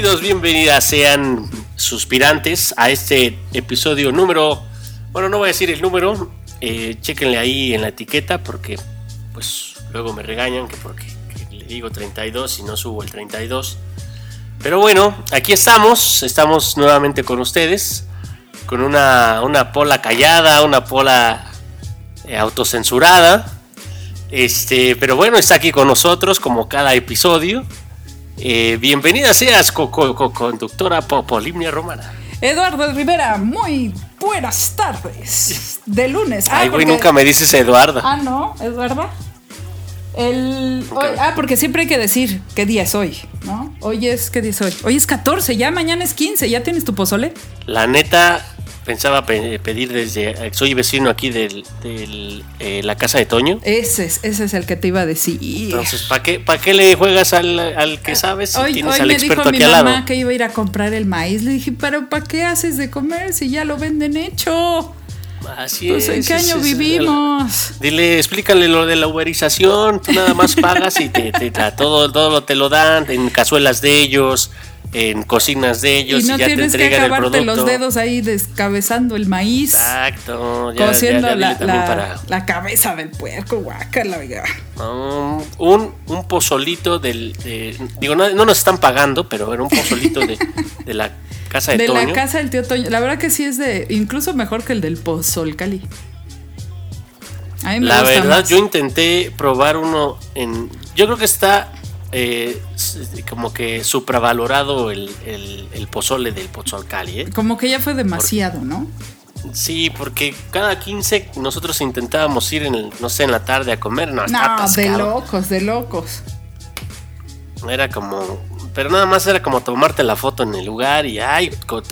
Bienvenidos, bienvenidas sean suspirantes a este episodio número, bueno, no voy a decir el número, eh, chequenle ahí en la etiqueta porque pues luego me regañan que porque que le digo 32 y no subo el 32. Pero bueno, aquí estamos, estamos nuevamente con ustedes, con una, una pola callada, una pola eh, autocensurada. Este, pero bueno, está aquí con nosotros como cada episodio. Eh, bienvenida seas, co- co- co- conductora Popolimnia Romana. Eduardo Rivera, muy buenas tardes. De lunes. Ah, Ay, güey, porque- nunca me dices Eduarda. Ah, no, Eduardo. El, hoy- ah, porque siempre hay que decir qué día es hoy, ¿no? Hoy es, ¿qué día es hoy? Hoy es 14, ya mañana es 15, ¿ya tienes tu pozole? La neta, pensaba pe- pedir desde. Soy vecino aquí de del, eh, la casa de Toño. Ese es, ese es el que te iba a decir. Entonces, ¿para qué, pa' qué le juegas al, al que sabes si Hoy, tienes hoy al me experto dijo mi aquí lado? mamá que iba a ir a comprar el maíz. Le dije, pero ¿para qué haces de comer si ya lo venden hecho? Así Pues, es. ¿En qué año es- vivimos? Dile, explícale lo de la uberización. Tú nada más pagas y te, te- te- todo, todo lo te lo dan en cazuelas de ellos, en cocinas de ellos Y no ya te tienes que entregan el acabarte producto. los dedos ahí descabezando el maíz. Exacto. Ya, cociendo ya- ya la, la- para la cabeza del puerco, guácala, oiga. Um, un, un pozolito del. de- digo, no, no nos están pagando, pero era un pozolito de, de la casa de, De Toño. la casa del tío Toño. La verdad que sí es de. Incluso mejor que el del Pozol Cali. A mí me La gusta verdad, más. yo intenté probar uno en. Yo creo que está eh, como que supravalorado el, el, el pozole del Pozolcali, ¿eh? Como que ya fue demasiado, ¿no? Sí, porque cada 15 nosotros intentábamos ir en el, no sé, en la tarde a comer. No, No, de locos, de locos. Era como. Pero nada más era como tomarte la foto en el lugar y ay,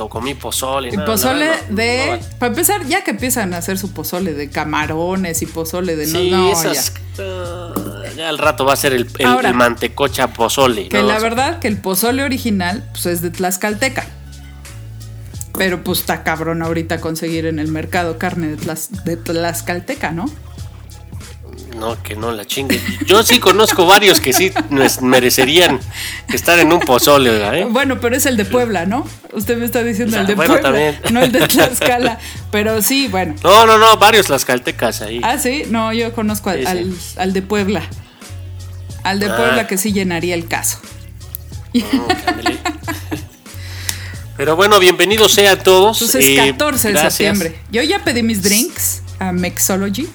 comí pozole. Y no, pozole no, de. no. para empezar, ya que empiezan a hacer su pozole de camarones y pozole de. Sí, no, esas. ya. ah, ya al rato va a ser el, el- Ahora, el mantecocha pozole. Que ¿no? la verdad que el pozole original pues es de Tlaxcalteca. Pero pues está cabrón ahorita conseguir en el mercado carne de, Tlas- de Tlaxcalteca, ¿no? No, que no la chingue. Yo sí conozco varios que sí merecerían estar en un pozole, ¿eh? Bueno, pero es el de Puebla, ¿no? Usted me está diciendo Ah, el de bueno, Puebla, también. no el de Tlaxcala. Pero sí, bueno. No, no, no, varios las caltecas ahí. Ah, sí, no, yo conozco al, Sí, sí. al- al de Puebla. Al de Ah. Puebla que sí llenaría el caso. Ándale. Pero bueno, bienvenidos sean todos. Entonces, eh, 14 de gracias. septiembre. Yo ya pedí mis drinks a Mexology.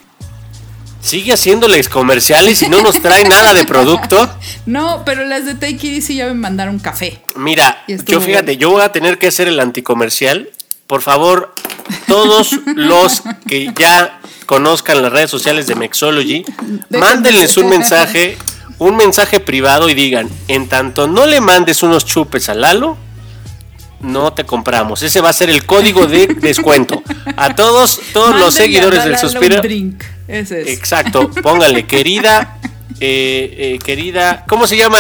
Sigue haciéndoles comerciales y no nos trae nada de producto. No, pero las de Take It Easy ya me mandaron café. Mira, yo fíjate, yo voy a tener que hacer el anticomercial. Por favor, todos los que ya conozcan las redes sociales de Mexology, Déjenme- mándenles un mensaje, un mensaje privado y digan, en tanto no le mandes unos chupes a Lalo, no te compramos. Ese va a ser el código de descuento. A todos, todos los a seguidores del un Suspiro. drink. Ese es. Exacto, póngale, querida, eh, eh, querida, ¿cómo se llama?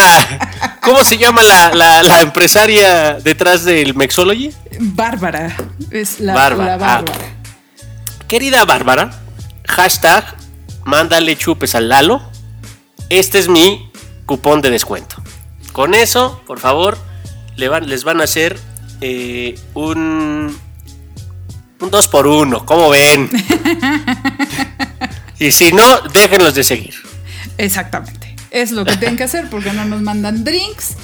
¿Cómo se llama la, la- la empresaria detrás del Mexology? Bárbara. Es la, Bárbara, la ah. Bárbara. Querida Bárbara, hashtag, mándale chupes al Lalo. Este es mi cupón de descuento. Con eso, por favor, les van a hacer eh, un, un 2 por 1 ¿cómo ven? y si no, déjenlos de seguir. Exactamente. Es lo que tienen que hacer porque no nos mandan drinks.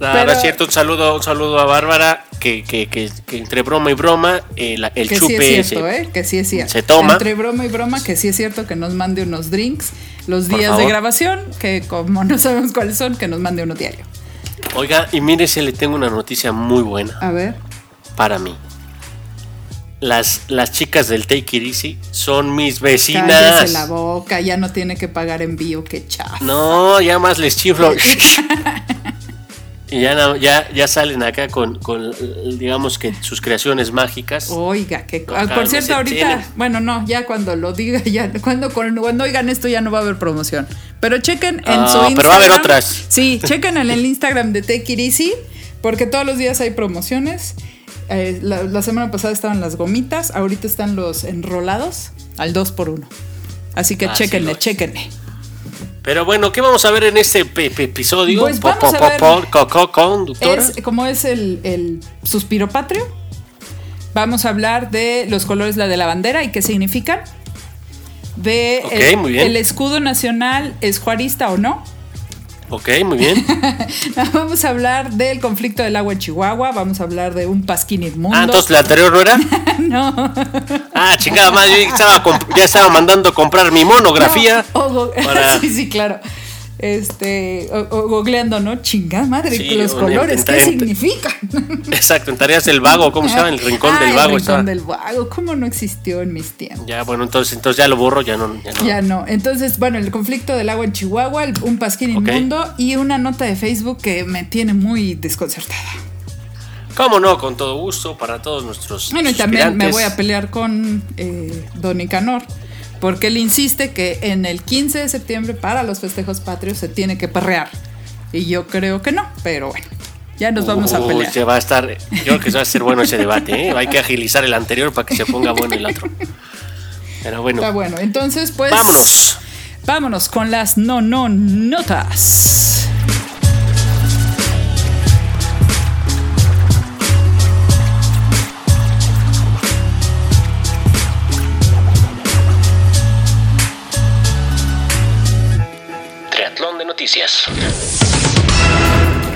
Pero- no es cierto, un saludo, un saludo a Bárbara, que, que- que- que entre broma y broma, la- el Que sí chupe es cierto, se- ¿eh? Que sí es cierto. se toma. Entre broma y broma, que sí es cierto que nos mande unos drinks los Por días de grabación, que como no sabemos cuáles son, que nos mande uno diario. Oiga, y mire, se le tengo una noticia muy buena A ver. para mí. Las, las chicas del Take It Easy son mis Cállese vecinas. la boca, ya no tiene que pagar envío, qué chafa. No, ya más les chiflo. y ya, ya, ya salen acá con, con, digamos que sus creaciones mágicas. Oiga, que No, ah, por cierto, ahorita, bueno, no, ya cuando lo diga, ya cuando, cuando, oigan esto ya no va a haber promoción. Pero chequen en Ah, su Instagram. pero va a haber otras. Sí, chequen en el Instagram de Take It Easy, porque todos los días hay promociones. Eh, la, la semana pasada estaban las gomitas, ahorita están los enrolados al 2 por 1 Así que Así chequenle, es. chequenle. Pero bueno, ¿qué vamos a ver en este episodio? Pues vamos a ver, es, como es el, el suspiro patrio, vamos a hablar de los colores de la bandera y qué significan. De el, escudo nacional es juarista o no. Ok, muy bien. vamos a hablar del conflicto del agua en Chihuahua, vamos a hablar de un pasquín inmundo. Ah, entonces la anterior no era. no. Ah, chingada madre, ya estaba mandando comprar mi monografía. sí, sí, claro este, o, googleando, ¿no? Chingada madre, los colores, ¿qué significan? Exacto, en tareas del vago, ¿cómo se llama? El rincón del vago. El rincón del vago, ¿cómo no existió en mis tiempos? Ya, bueno, entonces, entonces ya lo borro, ya no. Ya no. Entonces, bueno, el conflicto del agua en Chihuahua, un pasquín inmundo y una nota de Facebook que me tiene muy desconcertada. ¿Cómo no? Con todo gusto para todos nuestros. Bueno, y también me voy a pelear con eh, Don Icanor porque él insiste que en el 15 de septiembre para los festejos patrios se tiene que perrear. Y yo creo que no, pero bueno. Ya nos vamos a pelear. Se va a estar, yo creo que va a ser bueno ese debate. ¿eh? Hay que agilizar el anterior para que se ponga bueno el otro. Pero bueno. Está bueno. Entonces, pues. Vámonos. Vámonos con las no, no notas.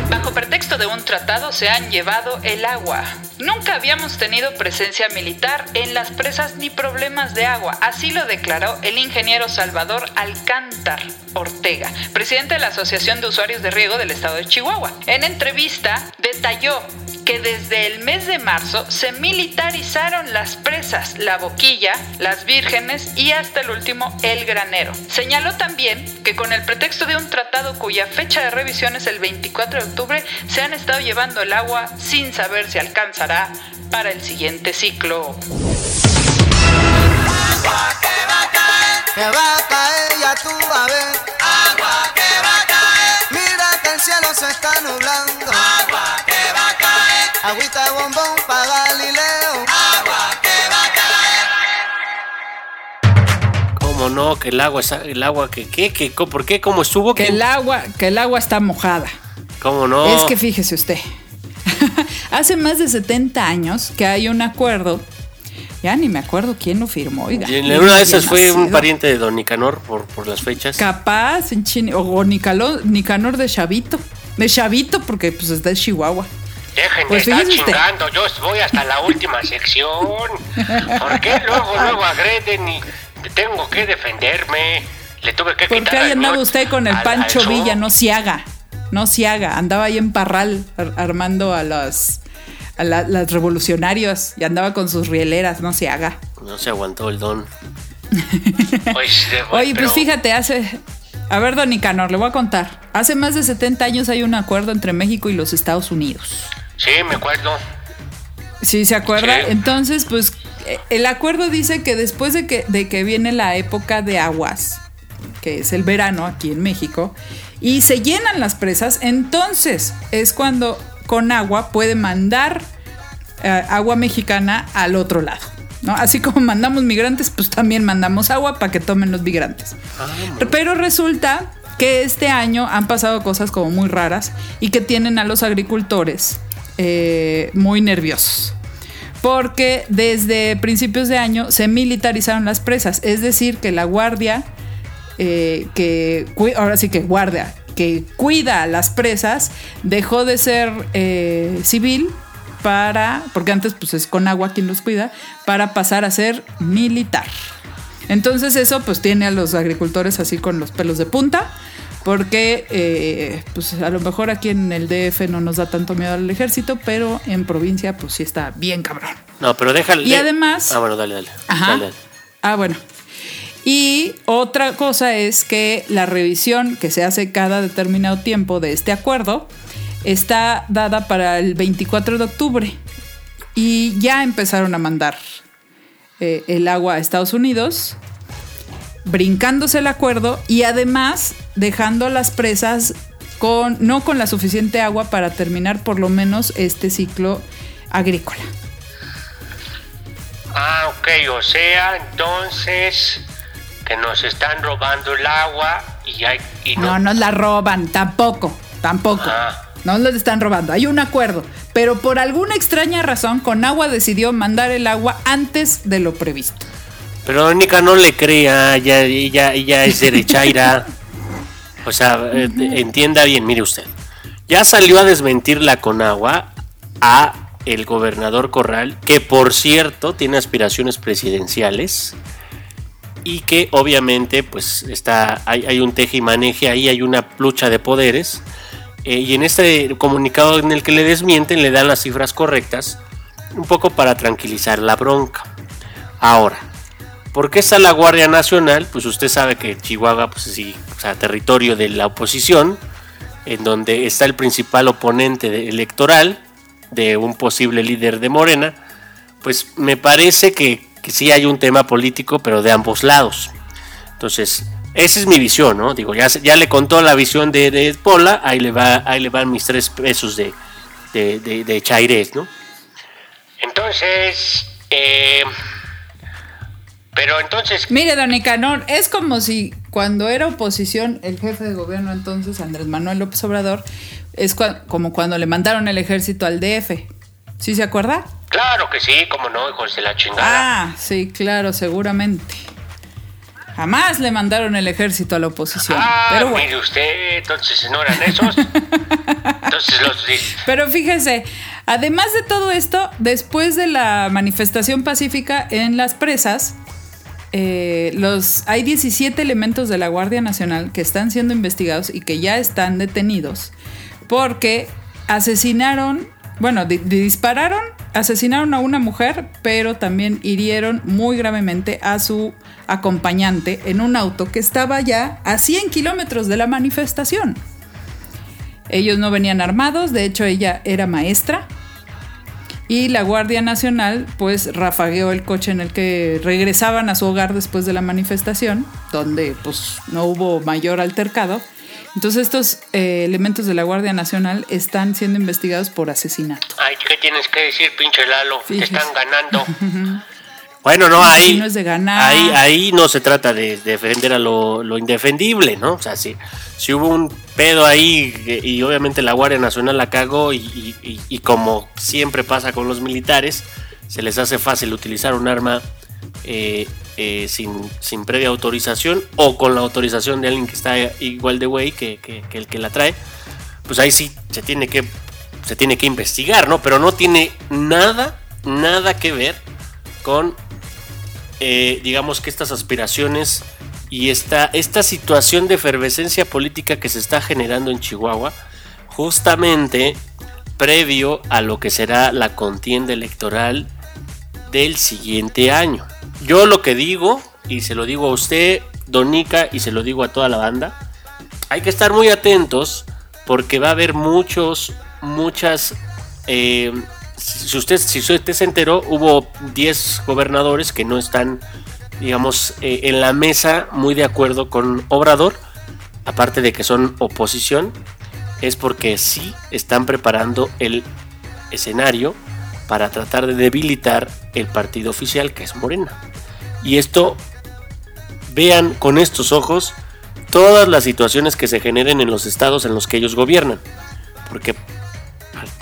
Bajo pretexto de un tratado se han llevado el agua. Nunca habíamos tenido presencia militar en las presas ni problemas de agua, así lo declaró el ingeniero Salvador Alcántar Ortega, presidente de la Asociación de Usuarios de Riego del Estado de Chihuahua. En entrevista detalló que desde el mes de marzo se militarizaron las presas, la boquilla, las vírgenes y hasta el último el granero. Señaló también que con el pretexto de un tratado cuya fecha de revisión es el 24 de octubre, se han estado llevando el agua sin saber si alcanzará para el siguiente ciclo. Que va a caer, ya tú a ver. Agua que va a caer, mira que el cielo se está nublando. Agua que va a caer. Agüita bombón para Galileo. Agua que va a caer. ¿Cómo no? Que el agua, el agua que qué, que, ¿por qué? ¿Cómo estuvo? Que el agua, que el agua está mojada. ¿Cómo no? Es que fíjese usted. Hace más de 70 años que hay un acuerdo ya ni me acuerdo quién lo firmó, oiga. Y en una de esas fue un pariente de Don Nicanor por, por las fechas. Capaz, en China, o Nicanor de Chavito. De Chavito, porque pues es de Chihuahua. Dejen pues de estar chingando, yo voy hasta la última sección. ¿Por qué luego, luego agreden y tengo que defenderme? Le tuve que ¿Por qué ahí andaba usted con el Pancho Villa? No se haga, no se haga. Andaba ahí en Parral armando a los a las revolucionarios y andaba con sus rieleras, no se haga. No se aguantó el don. Oye, pues fíjate, hace a ver, Don Nicanor, le voy a contar. Hace más de 70 años hay un acuerdo entre México y los Estados Unidos. Sí, me acuerdo. Sí, ¿se acuerda? Entonces, pues el acuerdo dice que después de que, de que viene la época de aguas, que es el verano aquí en México, y se llenan las presas, entonces es cuando con agua puede mandar eh, agua mexicana al otro lado. ¿no? Así como mandamos migrantes, pues también mandamos agua para que tomen los migrantes. Ah, Pero resulta que este año han pasado cosas como muy raras y que tienen a los agricultores eh, muy nerviosos. Porque desde principios de año se militarizaron las presas, es decir, que la guardia, eh, que ahora sí que guardia, que cuida las presas, dejó de ser eh, civil para, porque antes pues es con agua quien los cuida, para pasar a ser militar. Entonces eso pues tiene a los agricultores así con los pelos de punta porque eh, pues a lo mejor aquí en el DF no nos da tanto miedo al ejército, pero en provincia pues sí está bien cabrón. No, pero déjale. Y además... Ah, bueno, dale, dale. Ajá. Ah, bueno. Y otra cosa es que la revisión que se hace cada determinado tiempo de este acuerdo está dada para el 24 de octubre y ya empezaron a mandar eh, el agua a Estados Unidos brincándose el acuerdo y además dejando las presas con, no con la suficiente agua para terminar por lo menos este ciclo agrícola. Ah, ok, o sea, entonces que nos están robando el agua y hay... Y no, no la roban, tampoco, tampoco. Ah. No les están robando, hay un acuerdo. Pero por alguna extraña razón, Conagua decidió mandar el agua antes de lo previsto. Pero Nica no le crea, ella, ella, ella es derechaira. o sea, eh, entienda bien, mire usted. Ya salió a desmentir la Conagua a el gobernador Corral, que por cierto tiene aspiraciones presidenciales y que obviamente pues está hay, hay un teje y maneje ahí hay una lucha de poderes eh, y en este comunicado en el que le desmienten le dan las cifras correctas un poco para tranquilizar la bronca ahora ¿por qué está la Guardia Nacional? pues usted sabe que Chihuahua pues sí o sea territorio de la oposición en donde está el principal oponente electoral de un posible líder de Morena pues me parece que que sí hay un tema político, pero de ambos lados. Entonces, esa es mi visión, ¿no? Digo, ya, ya le contó la visión de, de Pola, ahí le, va, ahí le van mis tres pesos de, de, de, Chairés, ¿no? Entonces, eh, pero entonces... Mire, don Nicanor, es como si cuando era oposición, el jefe de gobierno entonces, Andrés Manuel López Obrador, es como cuando le mandaron el ejército al DF. ¿Sí se acuerda? Claro que sí, como no, hijos de la chingada. Ah, sí, claro, seguramente. Jamás le mandaron el ejército a la oposición. Ah, pero mire usted, entonces no eran esos. entonces los. Pero fíjese, además de todo esto, después de la manifestación pacífica en las presas, eh, los, hay 17 elementos de la Guardia Nacional que están siendo investigados y que ya están detenidos porque asesinaron, bueno, dispararon asesinaron a una mujer, pero también hirieron muy gravemente a su acompañante en un auto que estaba ya a 100 kilómetros de la manifestación. Ellos no venían armados, de hecho ella era maestra. Y la Guardia Nacional pues rafagueó el coche en el que regresaban a su hogar después de la manifestación, donde pues no hubo mayor altercado entonces estos eh, elementos de la Guardia Nacional están siendo investigados por asesinato. Ay, ¿qué tienes que decir, pinche Lalo? Te están ganando. bueno, no, ahí no, es de ganar. Ahí, ahí no se trata de, defender a lo, indefendible, ¿no? O sea, si, si hubo un pedo ahí y obviamente la Guardia Nacional la cagó y, y como siempre pasa con los militares, se les hace fácil utilizar un arma eh, eh, sin, sin, previa autorización o con la autorización de alguien que está igual de güey que, el que la trae, pues ahí sí se tiene que se tiene que investigar, ¿no? Pero no tiene nada, nada que ver con, eh, digamos que estas aspiraciones y esta, esta situación de efervescencia política que se está generando en Chihuahua, justamente previo a lo que será la contienda electoral del siguiente año. Yo lo que digo, y se lo digo a usted, Donica, y se lo digo a toda la banda, hay que estar muy atentos porque va a haber muchos, muchas... Eh, si usted, si usted se enteró, hubo 10 gobernadores que no están, digamos, eh, en la mesa muy de acuerdo con Obrador, aparte de que son oposición, es porque sí están preparando el escenario para tratar de debilitar el partido oficial que es Morena. Y esto, vean con estos ojos todas las situaciones que se generen en los estados en los que ellos gobiernan. Porque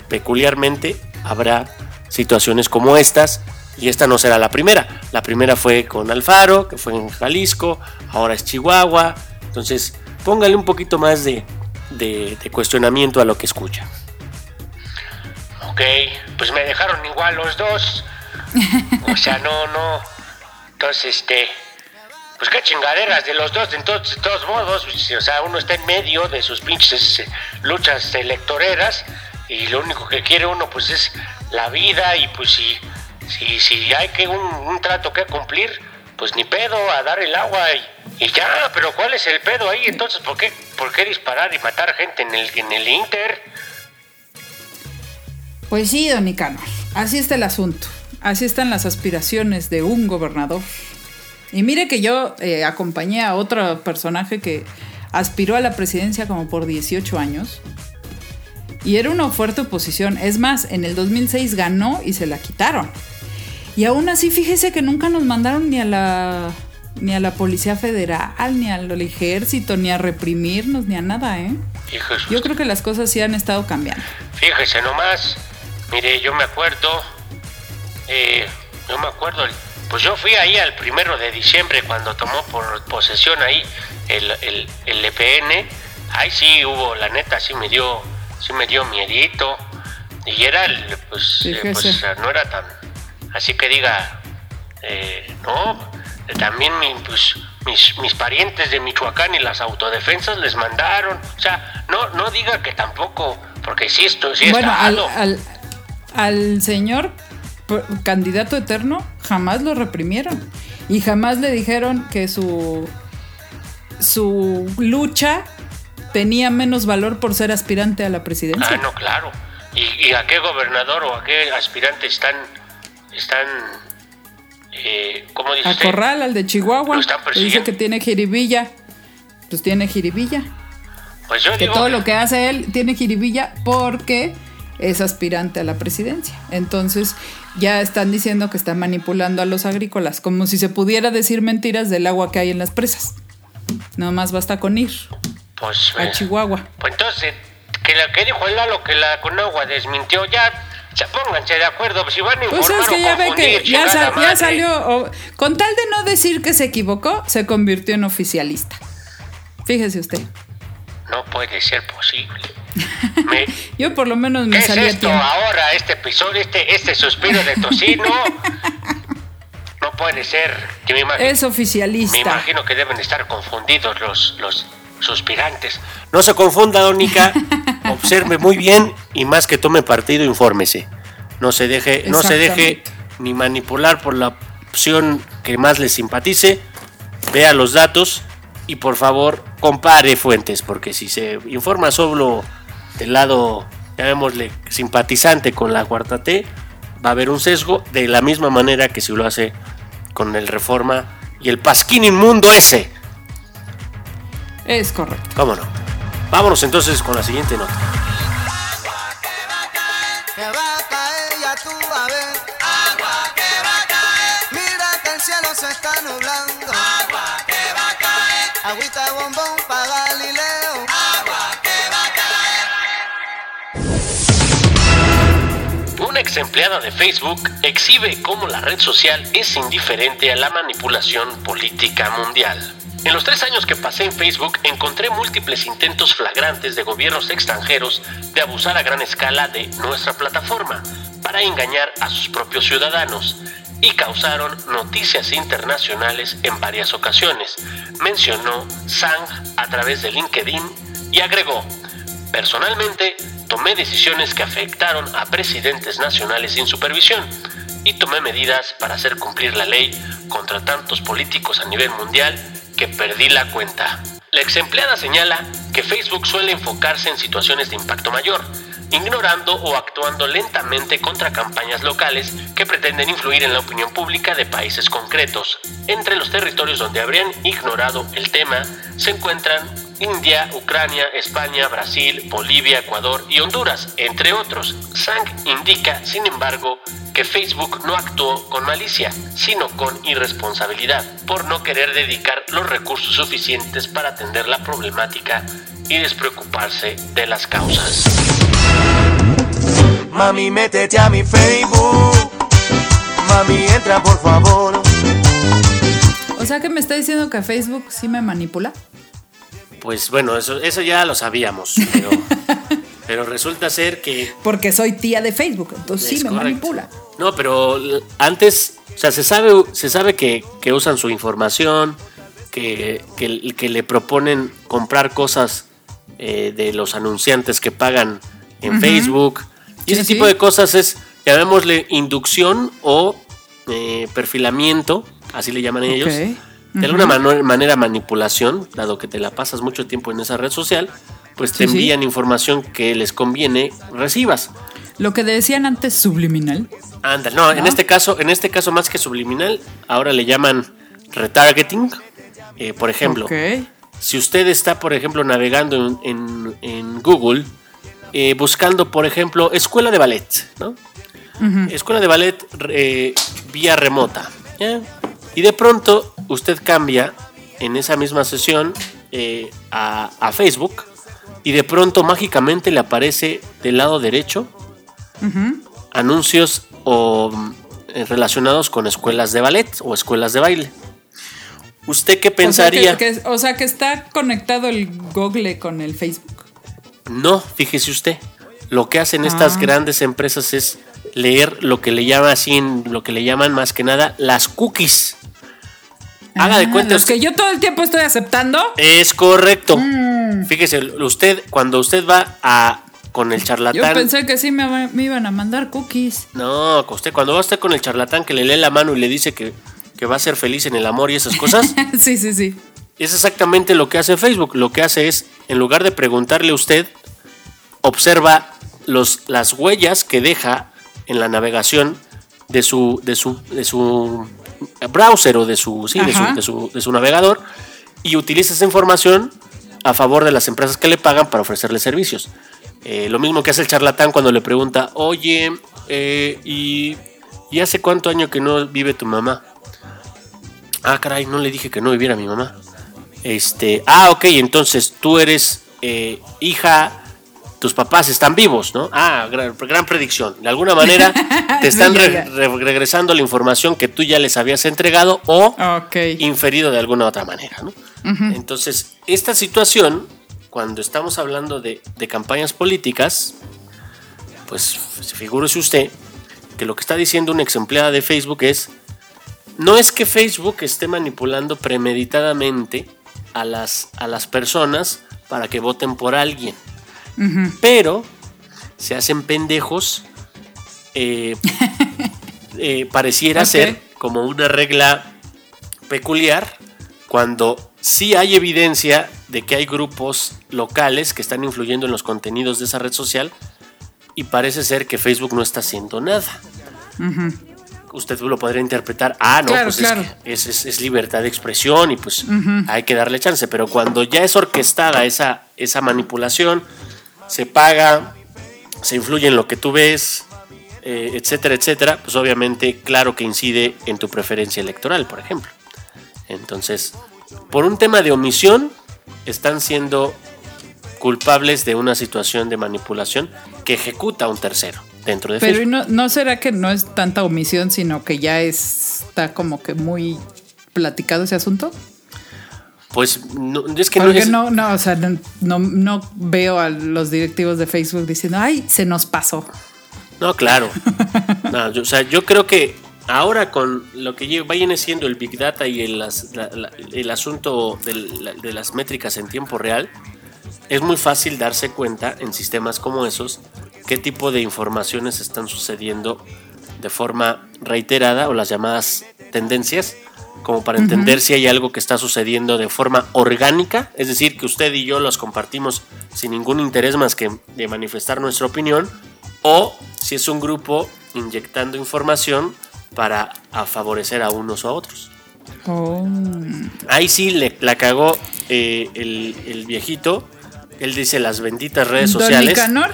peculiarmente habrá situaciones como estas y esta no será la primera. La primera fue con Alfaro, que fue en Jalisco, ahora es Chihuahua. Entonces, póngale un poquito más de, de, cuestionamiento a lo que escucha. Ok, pues me dejaron igual los dos. O sea, no, no. Entonces, este. Pues qué chingaderas de los dos, entonces, de todos modos. Pues, o sea, uno está en medio de sus pinches eh, luchas electoreras. Y lo único que quiere uno, pues es la vida. Y pues si, si, si hay que un, trato que cumplir, pues ni pedo a dar el agua y, y, ya. Pero ¿cuál es el pedo ahí? Entonces, ¿por qué, por qué disparar y matar gente en el, en el Inter? Pues sí, don Nicanor, así está el asunto. Así están las aspiraciones de un gobernador. Y mire que yo eh, acompañé a otro personaje que aspiró a la presidencia como por 18 años. Y era una fuerte oposición. Es más, en el 2006 ganó y se la quitaron. Y aún así, fíjese que nunca nos mandaron ni a la ni a la Policía Federal, ni al ejército, ni a reprimirnos, ni a nada, ¿eh? Fíjese, Yo creo que las cosas sí han estado cambiando. fíjese nomás. Mire, yo me acuerdo. Eh, yo me acuerdo. Pues yo fui ahí al primero de diciembre cuando tomó por posesión ahí el, el, el EPN. Ahí sí hubo, la neta, sí me dio, sí me dio miedito. Y era, el, pues, eh, pues no era tan. Así que diga, eh, no, también mi, pues, mis, mis parientes de Michoacán y las autodefensas les mandaron. O sea, no, no diga que tampoco, porque sí, esto, sí bueno, está al, al señor candidato eterno jamás lo reprimieron. Y jamás le dijeron que su, su lucha tenía menos valor por ser aspirante a la presidencia. Ah, no, claro. ¿Y, y a qué gobernador o a qué aspirante están, están, eh, ¿cómo dice A? Corral, al de Chihuahua, ¿Lo están que dice que tiene jiribilla. Pues tiene jiribilla. Pues yo Que digo todo que- lo que hace él tiene jiribilla porque es aspirante a la presidencia. Entonces ya están diciendo que está manipulando a los agrícolas, como si se pudiera decir mentiras del agua que hay en las presas. Nada más basta con ir pues, a eh, Chihuahua. pues entonces, que la que dijo el Lalo que la Conagua desmintió ya, pónganse de acuerdo, si van a Pues informar es que ya ve que ya, salió, con tal de no decir que se equivocó, se convirtió en oficialista. Fíjese usted. No puede ser posible. Me- Yo por lo menos ¿Qué me es salí esto ahora, este episodio, este, este suspiro de tocino? No puede ser. Yo me imagino, Es me oficialista. imagino que deben estar confundidos los, los suspirantes. No se confunda, Dónica. Observe muy bien y más que tome partido, infórmese. No se deje, no se deje ni manipular por la opción que más le simpatice. Vea los datos y por favor compare fuentes, porque si se informa solo del lado, llamémosle, simpatizante con la cuarta T, va a haber un sesgo de la misma manera que si lo hace con el Reforma y el Pasquín inmundo ese. Es correcto. ¿Cómo no? Vámonos entonces con la siguiente nota. que va a caer, ya tú vas a ver. Agua que va a caer. Mira que el cielo se está nublando. Agua que va a caer. Agüita de bombón para ex empleada de Facebook exhibe cómo la red social es indiferente a la manipulación política mundial. En los tres años que pasé en Facebook encontré múltiples intentos flagrantes de gobiernos extranjeros de abusar a gran escala de nuestra plataforma para engañar a sus propios ciudadanos y causaron noticias internacionales en varias ocasiones, mencionó Sang a través de LinkedIn y agregó, Personalmente, tomé decisiones que afectaron a presidentes nacionales sin supervisión y tomé medidas para hacer cumplir la ley contra tantos políticos a nivel mundial que perdí la cuenta. La ex empleada señala que Facebook suele enfocarse en situaciones de impacto mayor, ignorando o actuando lentamente contra campañas locales que pretenden influir en la opinión pública de países concretos. Entre los territorios donde habrían ignorado el tema se encuentran India, Ucrania, España, Brasil, Bolivia, Ecuador y Honduras, entre otros. Sang indica, sin embargo, que Facebook no actuó con malicia, sino con irresponsabilidad, por no querer dedicar los recursos suficientes para atender la problemática y despreocuparse de las causas. Mami, métete a mi Facebook. Mami, entra por favor. O sea que me está diciendo que Facebook sí me manipula. Pues bueno, eso, eso ya lo sabíamos, pero, pero resulta ser que... Porque soy tía de Facebook, entonces sí me correcto. manipula. No, pero l- antes, o sea, se sabe, se sabe que, que usan su información, que, que, que le proponen comprar cosas eh, de los anunciantes que pagan en Facebook. Y Sí, ese sí. tipo de cosas es, llamémosle, inducción o eh, perfilamiento, así le llaman ellos. De alguna manera manipulación, dado que te la pasas mucho tiempo en esa red social, pues te Sí, sí. envían información que les conviene recibas. Lo que decían antes subliminal. Anda, no, en este caso, en este caso más que subliminal, ahora le llaman retargeting. Eh, por ejemplo, si usted está, por ejemplo, navegando en, en- en Google, eh, buscando, por ejemplo, escuela de ballet, ¿no? Escuela de ballet eh, vía remota. ¿ya? Y de pronto usted cambia en esa misma sesión eh, a, a Facebook y de pronto mágicamente le aparece del lado derecho anuncios o mm, relacionados con escuelas de ballet o escuelas de baile. ¿Usted qué pensaría? O sea que, que- o sea, que está conectado el Google con el Facebook. No, fíjese usted. Lo que hacen estas Ah. grandes empresas es leer lo que le llama así, lo que le llaman más que nada las cookies. Haga de Ah, cuenta los usted. que yo todo el tiempo estoy aceptando. Es correcto. Mm. Fíjese, usted, cuando usted va a con el Yo charlatán. pensé que sí me, me iban a mandar cookies. No, usted cuando va usted con el charlatán que le lee la mano y le dice que, que va a ser feliz en el amor y esas cosas, sí, sí, sí. es exactamente lo que hace Facebook. Lo que hace es, en lugar de preguntarle a usted, observa los, las huellas que deja en la navegación de su, de su, de su browser o de su, sí, de su, Ajá. de su- de su navegador y utiliza esa información a favor de las empresas que le pagan para ofrecerle servicios. Eh, lo mismo que hace el charlatán cuando le pregunta, oye, eh, ¿y, ¿y hace cuánto año que no vive tu mamá? Ah, caray, no le dije que no viviera mi mamá. Este, ah, ok, entonces tú eres eh, hija, tus papás están vivos, ¿no? Ah, gran, gran predicción. De alguna manera te están re- re- regresando la información que tú ya les habías entregado o inferido de alguna otra manera, ¿no? Entonces, esta situación, cuando estamos hablando de, de campañas políticas, pues figúrese usted que lo que está diciendo una ex empleada de Facebook es, no es que Facebook esté manipulando premeditadamente a las, a las personas para que voten por alguien, pero se hacen pendejos, eh, eh, pareciera ser como una regla peculiar cuando sí hay evidencia de que hay grupos locales que están influyendo en los contenidos de esa red social y parece ser que Facebook no está haciendo nada. Usted lo podría interpretar, ah, no, Claro, pues claro. es, que es, es- es libertad de expresión y pues hay que darle chance, pero cuando ya es orquestada esa, esa manipulación, se paga, se influye en lo que tú ves, eh, etcétera, etcétera, pues obviamente claro que incide en tu preferencia electoral, por ejemplo. Entonces, por un tema de omisión, están siendo culpables de una situación de manipulación que ejecuta un tercero dentro de Pero ¿y Facebook. no, ¿no será que no es tanta omisión, sino que ya es- está como que muy platicado ese asunto? Pues no, es que no es, no, no, o sea, no, veo a los directivos de Facebook diciendo, ay, se nos pasó. No, claro. No, yo- o sea, yo creo que ahora con lo que viene siendo el Big Data y el, las- la- la- el asunto la- de las métricas en tiempo real, es muy fácil darse cuenta en sistemas como esos qué tipo de informaciones están sucediendo de forma reiterada o las llamadas tendencias, como para entender si hay algo que está sucediendo de forma orgánica, es decir, que usted y yo los compartimos sin ningún interés más que de manifestar nuestra opinión, o si es un grupo inyectando información para a favorecer a unos o a otros. Oh. Ahí sí le, la cagó eh, el, el viejito. Él dice las benditas redes ¿Don sociales. Nicanor?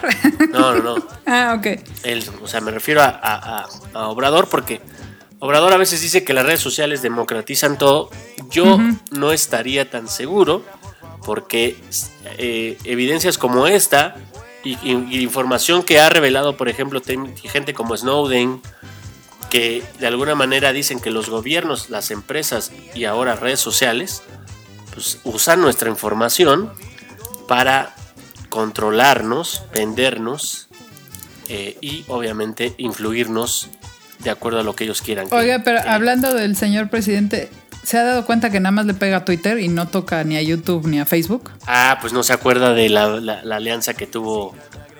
No, no, no. ah, ok. Él, o sea, me refiero a- a- a Obrador porque Obrador a veces dice que las redes sociales democratizan todo. Yo no estaría tan seguro porque eh, evidencias como esta y, y- y información que ha revelado, por ejemplo, gente como Snowden, que de alguna manera dicen que los gobiernos, las empresas y ahora redes sociales, pues usan nuestra información para controlarnos, vendernos eh, y obviamente influirnos de acuerdo a lo que ellos quieran. Oiga, pero que- hablando del señor presidente, ¿se ha dado cuenta que nada más le pega a Twitter y no toca ni a YouTube ni a Facebook? Ah, pues no se acuerda de la, la- la alianza que tuvo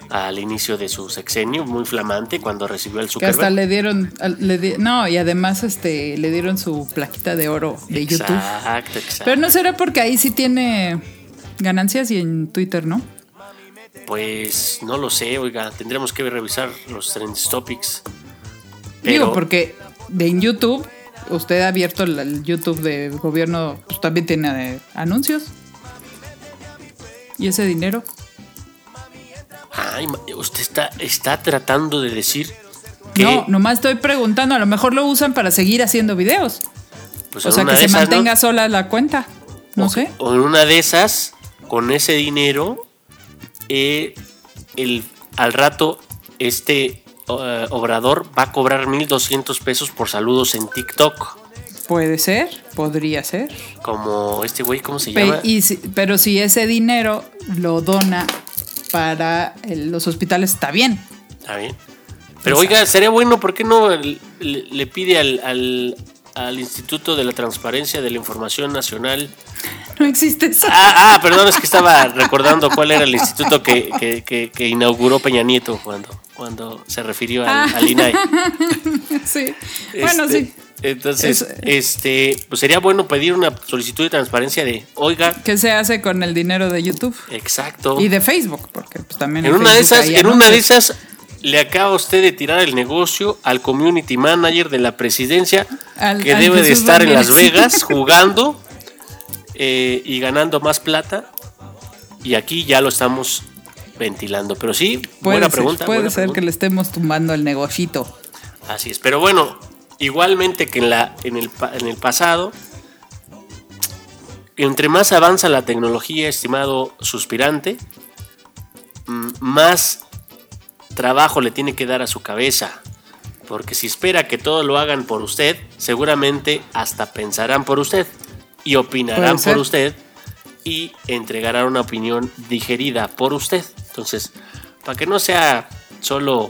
al inicio de su sexenio, muy flamante, cuando recibió el Que hasta Zuckerberg. le dieron, al- le di- no, y además este le dieron su plaquita de oro de YouTube. Exacto, exacto. Pero no será porque ahí sí tiene ganancias y en Twitter, ¿no? Pues no lo sé, oiga, tendremos que revisar los trends topics. Digo, porque de en YouTube, usted ha abierto el, YouTube del gobierno, pues también tiene eh, anuncios. ¿Y ese dinero? Ay, usted está, está tratando de decir que... No, nomás estoy preguntando, a lo mejor lo usan para seguir haciendo videos. Pues o sea, que se esas, ¿no? mantenga sola la cuenta. No o, sé. o en una de esas, con ese dinero, eh, el, al rato este obrador va a cobrar 1.200 pesos por saludos en TikTok. Puede ser, podría ser. Como este güey, ¿cómo se Pe- llama? y si- pero si ese dinero lo dona para el- los hospitales, está bien. Está bien. Pero oiga, sería bueno, ¿por qué no le, le pide al, al- al Instituto de la Transparencia de la Información Nacional? No existe eso. Ah, ah, perdón, es que estaba recordando cuál era el instituto que, que- que- que inauguró Peña Nieto cuando, cuando se refirió al, al INAI. sí. Bueno, Este, sí. Entonces, Es- este, pues sería bueno pedir una solicitud de transparencia de, oiga, ¿Qué se hace con el dinero de YouTube? exacto. Y de Facebook, porque pues, también En una de esas, en una de esas, le acaba usted de tirar el negocio al community manager de la presidencia Al- que al debe de estar en Las. Vegas jugando eh, y ganando más plata. Y aquí ya lo estamos ventilando. Pero sí, Puede buena ser, pregunta. puede buena ser pregunta. que le estemos tumbando el negocito. Así es. Pero bueno, igualmente que en, la, en, el, en el pasado, entre más avanza la tecnología, estimado suspirante, más trabajo le tiene que dar a su cabeza. Porque si espera que todo lo hagan por usted, seguramente hasta pensarán por usted y opinarán por usted y entregarán una opinión digerida por usted. Entonces, para que no sea solo,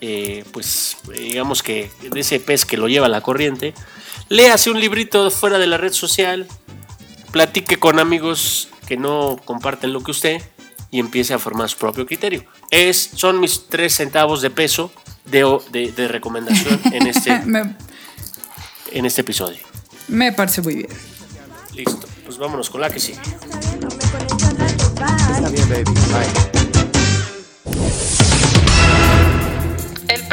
eh, pues, digamos que de ese pez que lo lleva la corriente, léase un librito fuera de la red social, platique con amigos que no comparten lo que usted y empiece a formar su propio criterio. Es, son mis tres centavos de peso de, o- de- de recomendación en este, me, en este episodio. me parece muy bien. Listo, pues vámonos con la que sigue. Está bien, baby. Bye.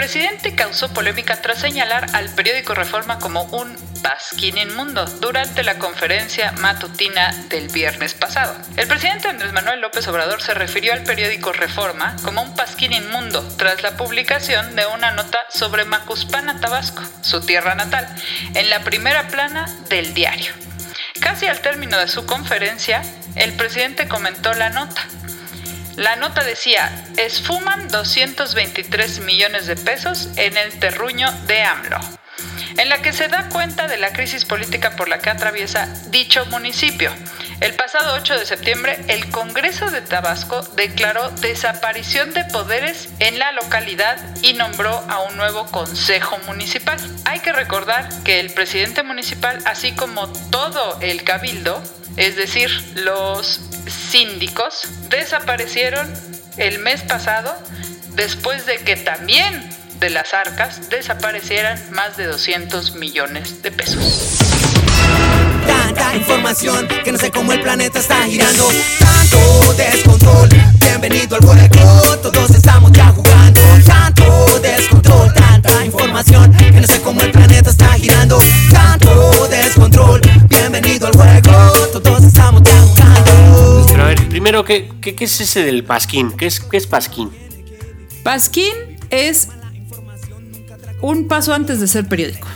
Presidente causó polémica tras señalar al periódico Reforma como un pasquín inmundo durante la conferencia matutina del viernes pasado. El presidente Andrés Manuel López Obrador se refirió al periódico Reforma como un pasquín inmundo tras la publicación de una nota sobre Macuspana, Tabasco, su tierra natal, en la primera plana del diario. Casi al término de su conferencia, el presidente comentó la nota. La nota decía, esfuman 223 millones de pesos en el terruño de AMLO, en la que se da cuenta de la crisis política por la que atraviesa dicho municipio. El pasado 8 de septiembre, el Congreso de Tabasco declaró desaparición de poderes en la localidad y nombró a un nuevo consejo municipal. Hay que recordar que el presidente municipal, así como todo el cabildo, es decir, los síndicos, desaparecieron el mes pasado después de que también de las arcas desaparecieran más de 200 millones de pesos. Tanta información que no sé cómo el planeta está girando. Tanto descontrol. Bienvenido al juego. Todos estamos ya jugando. Tanto descontrol. Tanta información que no sé cómo el planeta está girando. Tanto descontrol. Bienvenido al juego. Todos estamos ya jugando. Primero, ¿qué, qué, qué es ese del pasquín? ¿Qué es, qué es pasquín? Pasquín es un paso antes de ser periódico.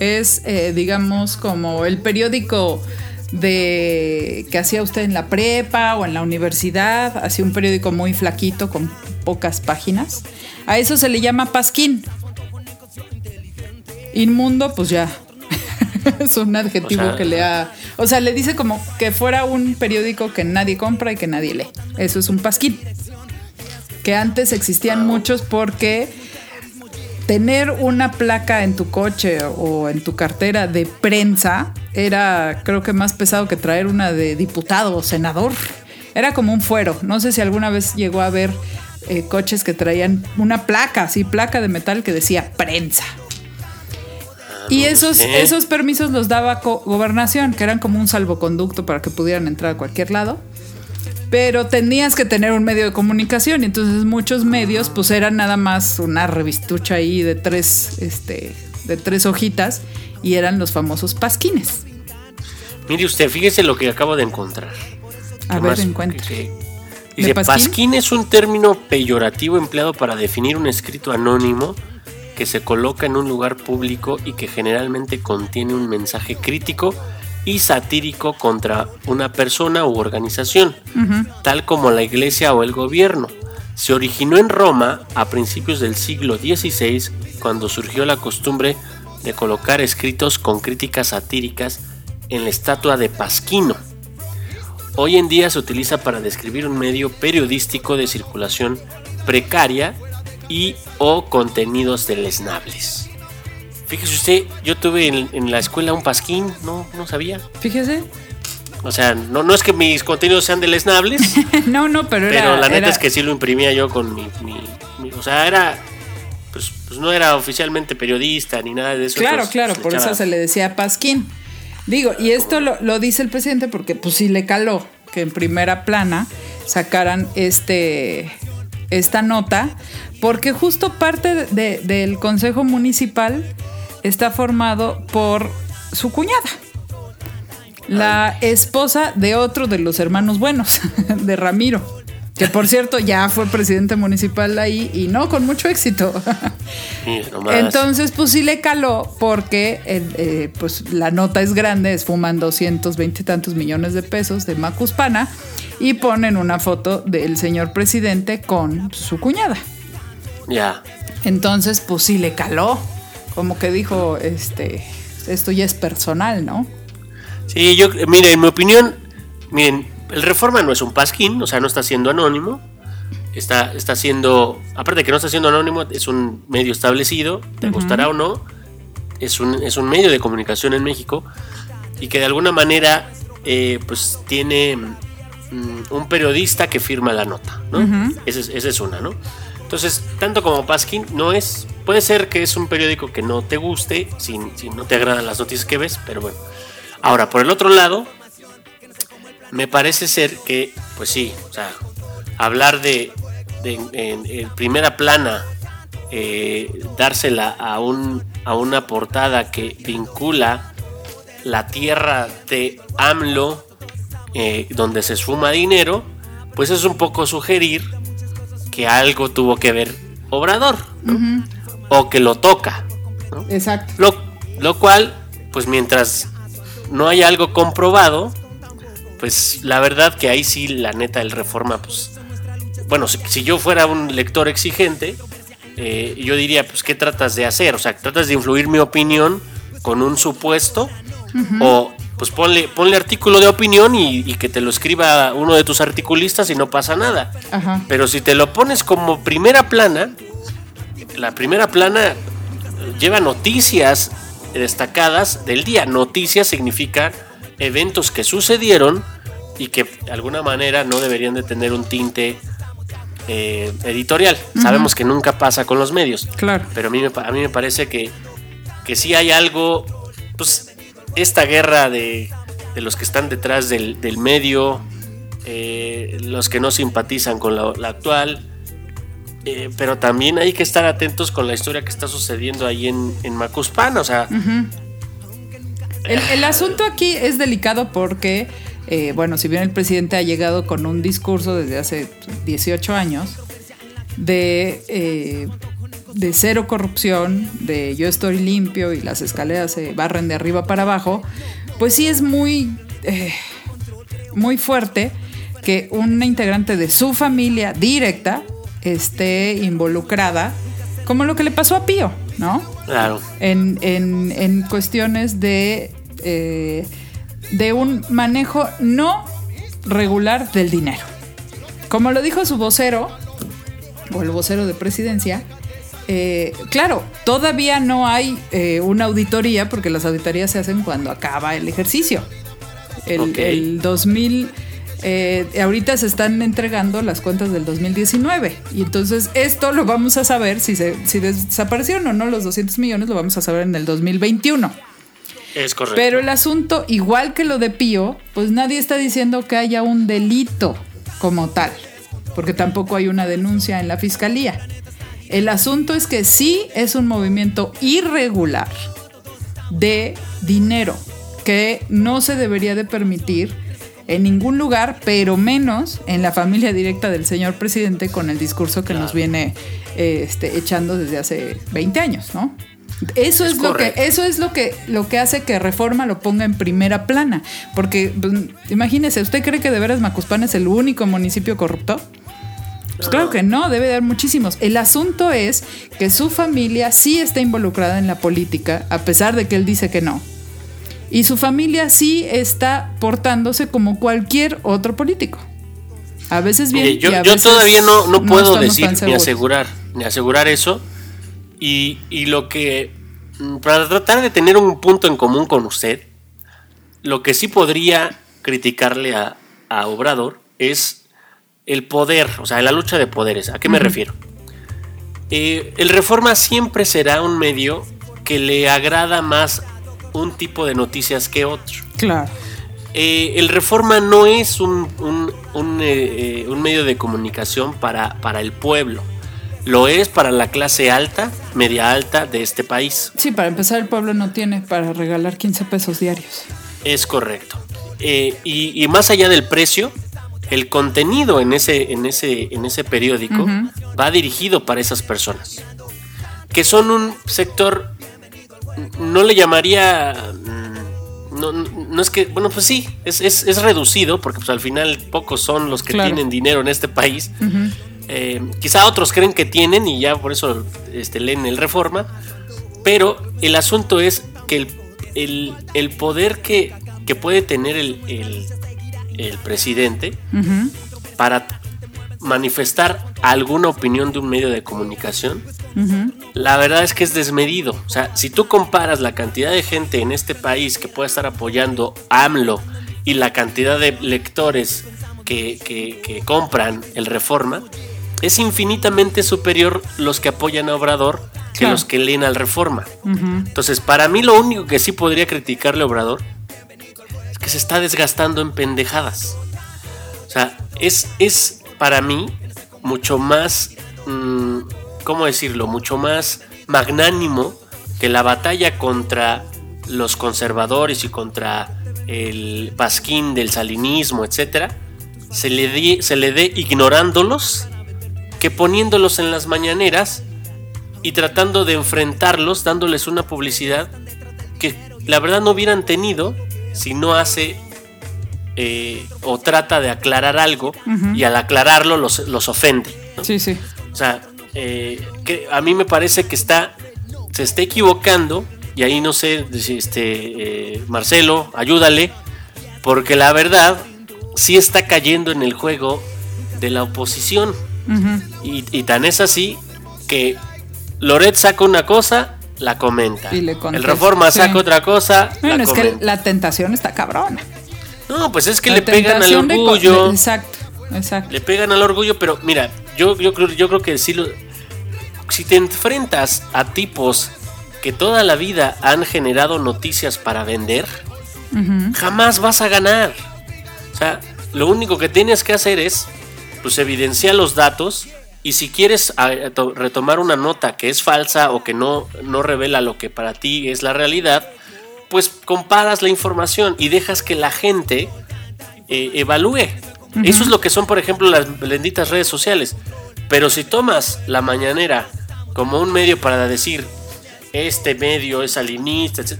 Es, eh, digamos, como el periódico de que hacía usted en la prepa o en la universidad, hacía un periódico muy flaquito con pocas páginas. A eso se le llama pasquín. Inmundo, pues ya. es un adjetivo O sea- que le ha. O sea, le dice como que fuera un periódico que nadie compra y que nadie lee. Eso es un pasquín que antes existían muchos porque tener una placa en tu coche o en tu cartera de prensa era creo que más pesado que traer una de diputado o senador. Era como un fuero. No sé si alguna vez llegó a ver eh, coches que traían una placa, así, placa de metal que decía prensa. Y esos, esos permisos los daba gobernación, que eran como un salvoconducto para que pudieran entrar a cualquier lado pero tenías que tener un medio de comunicación y entonces muchos medios pues eran nada más una revistucha ahí de tres este de tres hojitas y eran los famosos pasquines. Mire usted, fíjese lo que acabo de encontrar. A ¿Qué ver, encuentra. Que- que- ¿De Dice, pasquín? pasquín es un término peyorativo empleado para definir un escrito anónimo que se coloca en un lugar público y que generalmente contiene un mensaje crítico y satírico contra una persona u organización, tal como la iglesia o el gobierno. Se originó en Roma a principios del siglo XVI, cuando surgió la costumbre de colocar escritos con críticas satíricas en la estatua de Pasquino. Hoy en día se utiliza para describir un medio periodístico de circulación precaria y o contenidos deleznables. Fíjese usted, yo tuve en, la escuela un pasquín, no, no sabía. Fíjese. O sea, no, no es que mis contenidos sean deleznables. no, no, pero, pero era, la neta era- es que sí lo imprimía yo con mi, mi- mi- o sea, era pues, pues no era oficialmente periodista ni nada de eso. Claro, claro, pues, por eso se le decía Pasquín. Digo, y esto lo, lo dice el presidente porque pues sí le caló que en primera plana sacaran este esta nota, porque justo parte de- del Consejo Municipal está formado por su cuñada, la esposa de otro de los hermanos buenos, de Ramiro, que por cierto ya fue presidente municipal ahí y no con mucho éxito. Entonces, pues sí le caló porque eh, eh, pues la nota es grande, es fuman 220 y tantos millones de pesos de Macuspana y ponen una foto del señor presidente con su cuñada. ya. Entonces, pues sí le caló. Como que dijo, este, esto ya es personal, ¿no? Sí, yo, mire, en mi opinión, miren, el Reforma no es un pasquín, o sea, no está siendo anónimo. Está, está siendo, aparte de que no está siendo anónimo, es un medio establecido, te gustará o no, es un, es un medio de comunicación en México y que de alguna manera, eh, pues tiene mm, un periodista que firma la nota, ¿no? Esa es, esa es una, ¿no? Entonces, tanto como Pasquín, no es. Puede ser que es un periódico que no te guste, si, si no te agradan las noticias que ves, pero bueno. Ahora, por el otro lado, me parece ser que, pues sí, o sea, hablar de, de- en, en primera plana, eh, dársela a, un, a una portada que vincula la tierra de AMLO, eh, donde se esfuma dinero, pues es un poco sugerir que algo tuvo que ver Obrador, ¿no? o que lo toca. ¿no? Exacto. Lo, lo cual, pues mientras no haya algo comprobado, pues la verdad que ahí sí, la neta, el reforma, pues, bueno, si, si yo fuera un lector exigente, eh, yo diría, pues, ¿qué tratas de hacer? O sea, ¿tratas de influir mi opinión con un supuesto? O, pues, ponle, ponle artículo de opinión y, y que te lo escriba uno de tus articulistas y no pasa nada. Ajá. Pero si te lo pones como primera plana, la primera plana lleva noticias destacadas del día. Noticias significa eventos que sucedieron y que de alguna manera no deberían de tener un tinte eh, editorial. Sabemos que nunca pasa con los medios. Claro. Pero a mí me, pa- a mí me parece que, que sí hay algo, pues esta guerra de, de los que están detrás del, del medio, eh, los que no simpatizan con la, la actual, eh, pero también hay que estar atentos con la historia que está sucediendo ahí en, en Macuspana, o sea, El, el asunto aquí es delicado porque, eh, bueno, si bien el presidente ha llegado con un discurso desde hace 18 años de, eh, de cero corrupción, de yo estoy limpio y las escaleras se barren de arriba para abajo, pues sí es muy, eh, muy fuerte que una integrante de su familia directa esté involucrada, como lo que le pasó a Pío, ¿no? claro, en, en- en cuestiones de, eh, de un manejo no regular del dinero. Como lo dijo su vocero, o el vocero de presidencia, eh, claro, todavía no hay eh, una auditoría, porque las auditorías se hacen cuando acaba el ejercicio. El, Ok. el 2000, eh, ahorita se están entregando las cuentas del 2019 y entonces esto lo vamos a saber si, se, si desaparecieron o no los 200 millones, lo vamos a saber en el 2021. Es correcto. Pero el asunto, igual que lo de Pío, pues nadie está diciendo que haya un delito como tal, porque tampoco hay una denuncia en la fiscalía. El asunto es que sí es un movimiento irregular de dinero que no se debería de permitir en ningún lugar, pero menos en la familia directa del señor presidente con el discurso que nos viene eh, este, echando desde hace 20 años, ¿no? Eso es, lo que eso es lo que lo que hace que Reforma lo ponga en primera plana, porque pues, imagínese, ¿usted cree que de veras Macuspana es el único municipio corrupto? Pues claro que no, debe de haber muchísimos. El asunto es que su familia sí está involucrada en la política, a pesar de que él dice que no. Y su familia sí está portándose como cualquier otro político. A veces bien. yo, y a yo veces todavía no, no puedo decir ni asegurar, ni asegurar eso. Y, y lo que, mm, para tratar de tener un punto en común con usted, lo que sí podría criticarle a, a Obrador es el poder, o sea, la lucha de poderes. ¿A qué me refiero? Eh, el Reforma siempre será un medio que le agrada más un tipo de noticias que otro. Claro. Eh, el Reforma no es un, un- un, eh, un medio de comunicación para, para el pueblo. Lo es para la clase alta, media alta de este país. Sí, para empezar, el pueblo no tiene para regalar 15 pesos diarios. Es correcto. Eh, y, y más allá del precio, el contenido en ese, en ese, en ese periódico va dirigido para esas personas. Que son un sector, no le llamaría... mm, No, no es que, bueno, pues sí, es, es- es reducido, porque pues al final pocos son los que Claro. tienen dinero en este país. Eh, quizá otros creen que tienen y ya por eso este, leen el Reforma. Pero el asunto es que el, el- el poder que, que puede tener el, presidente para manifestar alguna opinión de un medio de comunicación, la verdad es que es desmedido. O sea, si tú comparas la cantidad de gente en este país que puede estar apoyando a AMLO y la cantidad de lectores que, que- que compran el Reforma, es infinitamente superior los que apoyan a Obrador que Claro. los que leen al Reforma. Entonces, para mí lo único que sí podría criticarle a Obrador es que se está desgastando en pendejadas. O sea, es, es para mí mucho más, mm, ¿cómo decirlo? Mucho más magnánimo que la batalla contra los conservadores y contra el pasquín del salinismo, etcétera, se le, dé- se le dé ignorándolos que poniéndolos en las mañaneras y tratando de enfrentarlos, dándoles una publicidad que la verdad no hubieran tenido si no hace eh, o trata de aclarar algo y al aclararlo los, los ofende. ¿no? Sí, sí. O sea, eh, que a mí me parece que está, se está equivocando y ahí no sé, este, eh, Marcelo, ayúdale, porque la verdad sí está cayendo en el juego de la oposición. Y, y tan es así que Loret saca una cosa, la comenta. Y le el Reforma sí. saca otra cosa, Bueno, la es que comenta. la tentación está cabrona. No, pues es que La le pegan al orgullo. de- exacto, exacto. Le pegan al orgullo, pero mira, yo, yo, creo, yo creo que si, lo, si te enfrentas a tipos que toda la vida han generado noticias para vender, jamás vas a ganar. O sea, lo único que tienes que hacer es pues evidenciar los datos y si quieres a- to- retomar una nota que es falsa o que no, no revela lo que para ti es la realidad, pues comparas la información y dejas que la gente eh, evalúe. Eso es lo que son, por ejemplo, las benditas redes sociales. Pero si tomas la mañanera como un medio para decir este medio es alinista, etc.,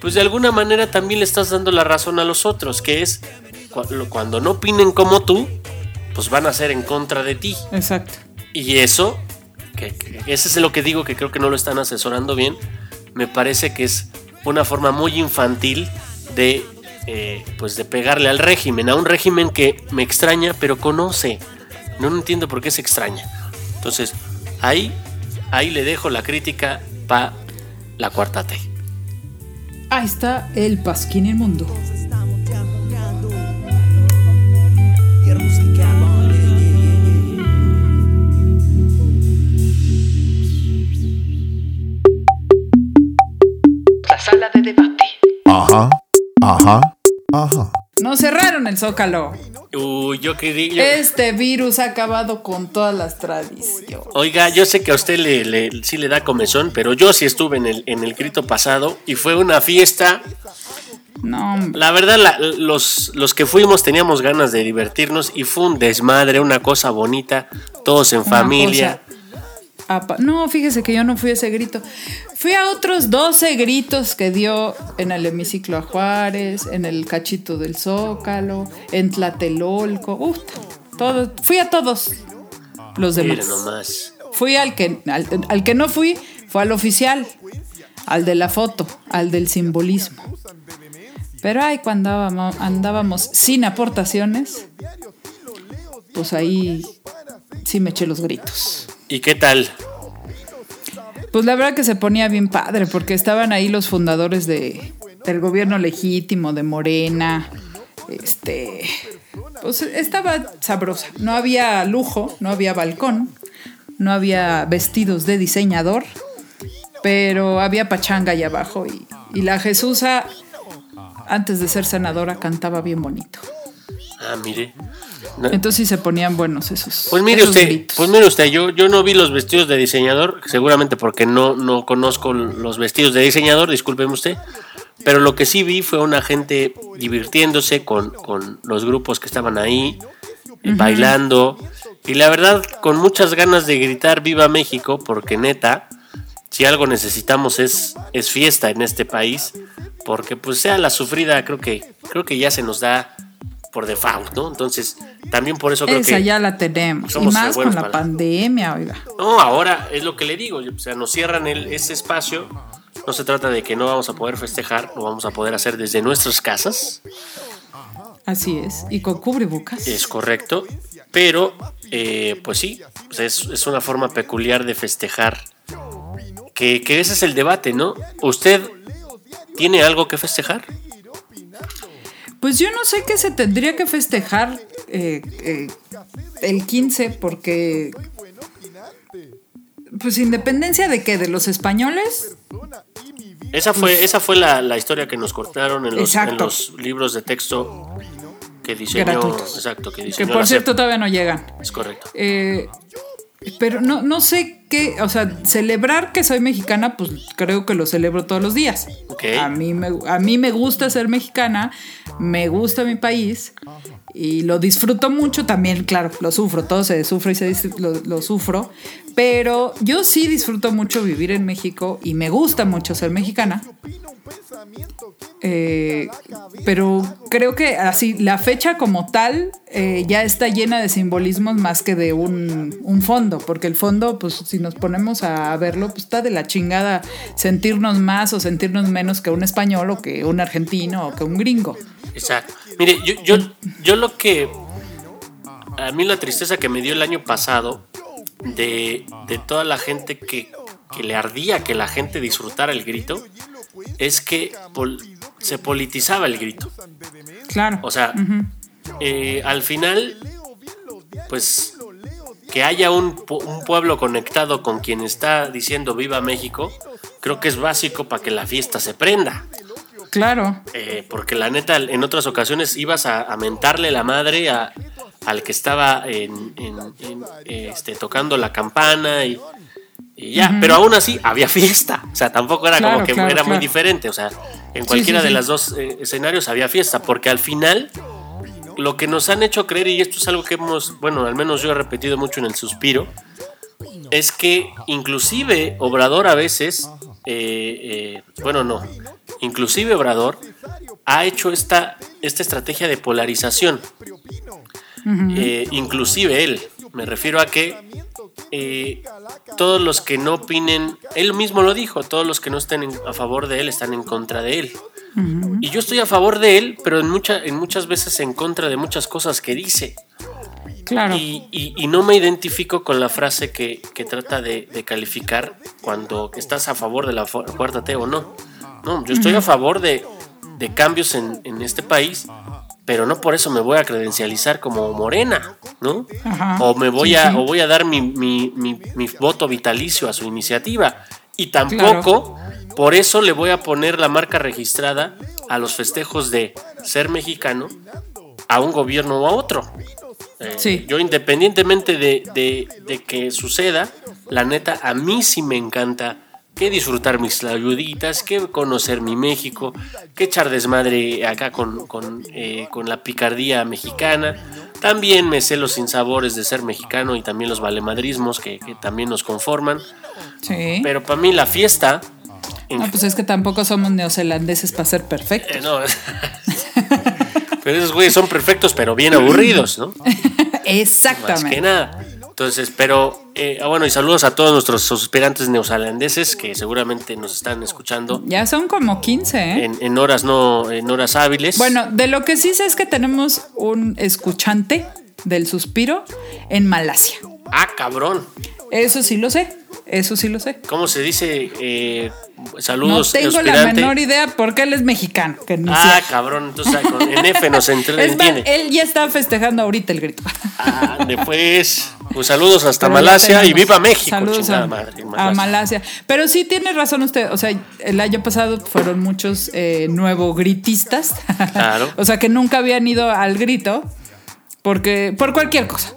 pues de alguna manera también le estás dando la razón a los otros, que es cuando no opinen como tú, pues van a ser en contra de ti. Exacto. Y eso, que, que ese es lo que digo que creo que no lo están asesorando bien, me parece que es una forma muy infantil de, eh, pues de pegarle al régimen, a un régimen que me extraña pero conoce. No entiendo por qué se extraña. Entonces, ahí, ahí le dejo la crítica para la cuarta T. Ahí está el pasquín inmundo. La sala de debate. Ajá, ajá, ajá. Nos cerraron el zócalo. Uy, yo quería... Este virus ha acabado con todas las tradiciones. Oiga, yo sé que a usted le, le- sí le da comezón, pero yo sí estuve en el, en el grito pasado y fue una fiesta No, hombre. La verdad, la- los, los que fuimos teníamos ganas de divertirnos y fue un desmadre, una cosa bonita, todos en Una familia. cosa No, fíjese que yo no fui a ese grito. Fui a otros 12 gritos que dio en el hemiciclo a Juárez, en el cachito del Zócalo, en Tlatelolco. Uf, todos. Fui a todos los demás. Nomás. Fui al que, al, al que no fui, fue al oficial, al de la foto, al del simbolismo. Pero ay, cuando andábamos, andábamos sin aportaciones, pues ahí sí me eché los gritos. ¿Y qué tal? Pues la verdad que se ponía bien padre, porque estaban ahí los fundadores de, del gobierno legítimo, de Morena. Este. Pues estaba sabrosa. No había lujo, no había balcón, no había vestidos de diseñador, pero había pachanga allá abajo. Y, y la Jesusa, antes de ser senadora, cantaba bien bonito. Ah, mire. No- Entonces sí se ponían buenos esos. Pues mire esos usted, gritos. pues mire usted, yo, yo no vi los vestidos de diseñador, seguramente porque no, no conozco los vestidos de diseñador, discúlpeme usted, pero lo que sí vi fue una gente divirtiéndose con, con los grupos que estaban ahí, bailando, y la verdad con muchas ganas de gritar Viva México, porque neta, si algo necesitamos es, es fiesta en este país, porque pues sea la sufrida, creo que, creo que ya se nos da por default, ¿no? Entonces, también por eso creo Esa que... ya la tenemos. Y somos más con la para- pandemia, oiga. No, ahora es lo que le digo, o sea, nos cierran el, ese espacio. No se trata de que no vamos a poder festejar, lo vamos a poder hacer desde nuestras casas, Así es. Y con cubrebocas. es correcto, pero eh, pues sí, es, es una forma peculiar de festejar. Que, que ese es el debate, ¿no? ¿Usted tiene algo que festejar? Pues yo no sé qué se tendría que festejar eh, eh, el 15 porque... Pues independencia de qué, de los españoles. Esa fue, esa fue la, la historia que nos cortaron en los, en Exacto. los libros de texto que diseñó. Gratuitos. Exacto, que Que por cierto todavía no llegan. Es correcto. Eh, pero no, no sé qué, o sea, celebrar que soy mexicana, pues creo que lo celebro todos los días. A, mí me, a mí me gusta ser mexicana, me gusta mi país y lo disfruto mucho también, claro, lo sufro, todo se sufre y se lo, lo sufro, pero yo sí disfruto mucho vivir en México y me gusta mucho ser mexicana. Eh, pero creo que así, la fecha como tal eh, ya está llena de simbolismos más que de un, un fondo, porque el fondo, pues si nos ponemos a verlo, pues está de la chingada sentirnos más o sentirnos menos que un español o que un argentino o que un gringo. Exacto. Mire, yo, yo, yo lo que. A mí la tristeza que me dio el año pasado de, de toda la gente que, que le ardía que la gente disfrutara el grito es que pol- se politizaba el grito. Claro. O sea, eh, al final, pues que haya un, un pueblo conectado con quien está diciendo Viva México, creo que es básico para que la fiesta se prenda. Claro. Eh, porque la neta, en otras ocasiones ibas a, a mentarle la madre a- al que estaba en- en- en, este, tocando la campana y, y ya, pero aún así había fiesta. O sea, tampoco era Claro, como que claro, era muy diferente. O sea, en cualquiera sí, de sí. los dos eh, escenarios había fiesta, porque al final lo que nos han hecho creer, y esto es algo que hemos, bueno, al menos yo he repetido mucho en el suspiro, es que inclusive Obrador a veces, eh, eh, bueno, no, inclusive Obrador ha hecho esta, esta estrategia de polarización. Eh, inclusive él, me refiero a que eh, todos los que no opinen, él mismo lo dijo, todos los que no estén a favor de él están en contra de él. Y yo estoy a favor de él, pero en, mucha, en muchas veces en contra de muchas cosas que dice. Claro. Y, y- y no me identifico con la frase que, que trata de, de calificar cuando estás a favor de la cuarta T o no. No, yo estoy a favor de, de cambios en, en este país, pero no por eso me voy a credencializar como morena, ¿no? Ajá. O me voy Sí, a, sí. o voy a dar mi, mi- mi- mi voto vitalicio a su iniciativa. Y tampoco por eso le voy a poner la marca registrada a los festejos de ser mexicano a un gobierno o a otro. Eh, Sí. Yo independientemente de, de- de que suceda, la neta, a mí sí me encanta que disfrutar mis tlayuditas, que conocer mi México, que echar desmadre acá con, con, eh, con la picardía mexicana. También me sé los sinsabores de ser mexicano y también los valemadrismos que, que también nos conforman. Sí. Pero para mí la fiesta... No, pues es que tampoco somos neozelandeses para ser perfectos. eh, no. pero esos güeyes son perfectos, pero bien aburridos, ¿no? Más que Exactamente. nada. Entonces, pero eh, ah, bueno, y saludos a todos nuestros suspirantes neozelandeses que seguramente nos están escuchando Ya son como 15, ¿eh? en, en horas no, en horas hábiles. Bueno, de lo que sí sé es que tenemos un escuchante del suspiro en Malasia. Ah, cabrón. Eso sí lo sé. Eso sí lo sé. ¿Cómo se dice? Eh, No saludos, tengo la menor idea porque él es mexicano. Que Ah, cabrón. Entonces, ah, con- en F nos entre- es más, entiende. él ya está festejando ahorita el grito. Ah, después. Pues saludos hasta Pero Malasia y viva México. Saludos chingada a, madre, a Malasia. Malasia. Pero sí tiene razón usted. O sea, el año pasado fueron muchos eh, nuevo gritistas. Claro. o sea, que nunca habían ido al grito porque por cualquier cosa.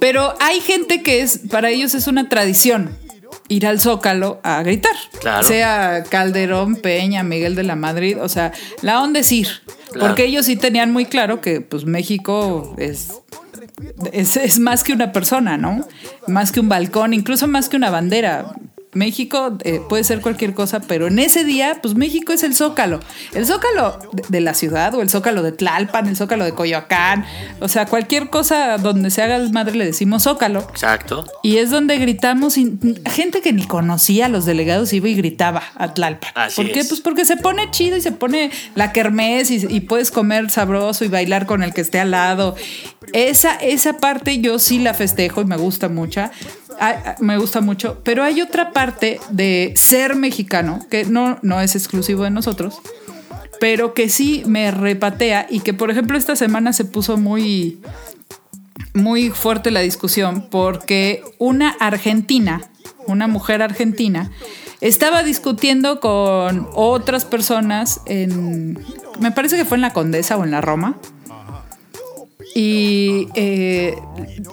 Pero hay gente que es, para ellos es una tradición ir al Zócalo a gritar. Claro. Sea Calderón, Peña, Miguel de la Madrid. O sea, la onda es ir. Claro. Porque ellos sí tenían muy claro que pues México es es, es más que una persona, ¿no? Más que un balcón, incluso más que una bandera. México eh, puede ser cualquier cosa, pero en ese día, pues México es el zócalo. El zócalo de, de la ciudad o el zócalo de Tlalpan, el zócalo de Coyoacán, o sea, cualquier cosa donde se haga el madre le decimos zócalo. Exacto. Y es donde gritamos, y gente que ni conocía a los delegados iba y gritaba a Tlalpan. Así ¿Por qué? es. Pues porque se pone chido y se pone la kermés y, y puedes comer sabroso y bailar con el que esté al lado. Esa, esa parte yo sí la festejo y me gusta mucho. Ah, ah, Me gusta mucho, pero hay otra parte de ser mexicano que no, no es exclusivo de nosotros, pero que sí me repatea y que, por ejemplo, esta semana se puso muy, muy fuerte la discusión porque una argentina, una mujer argentina, estaba discutiendo con otras personas en, me parece que fue en la Condesa o en la Roma, y eh,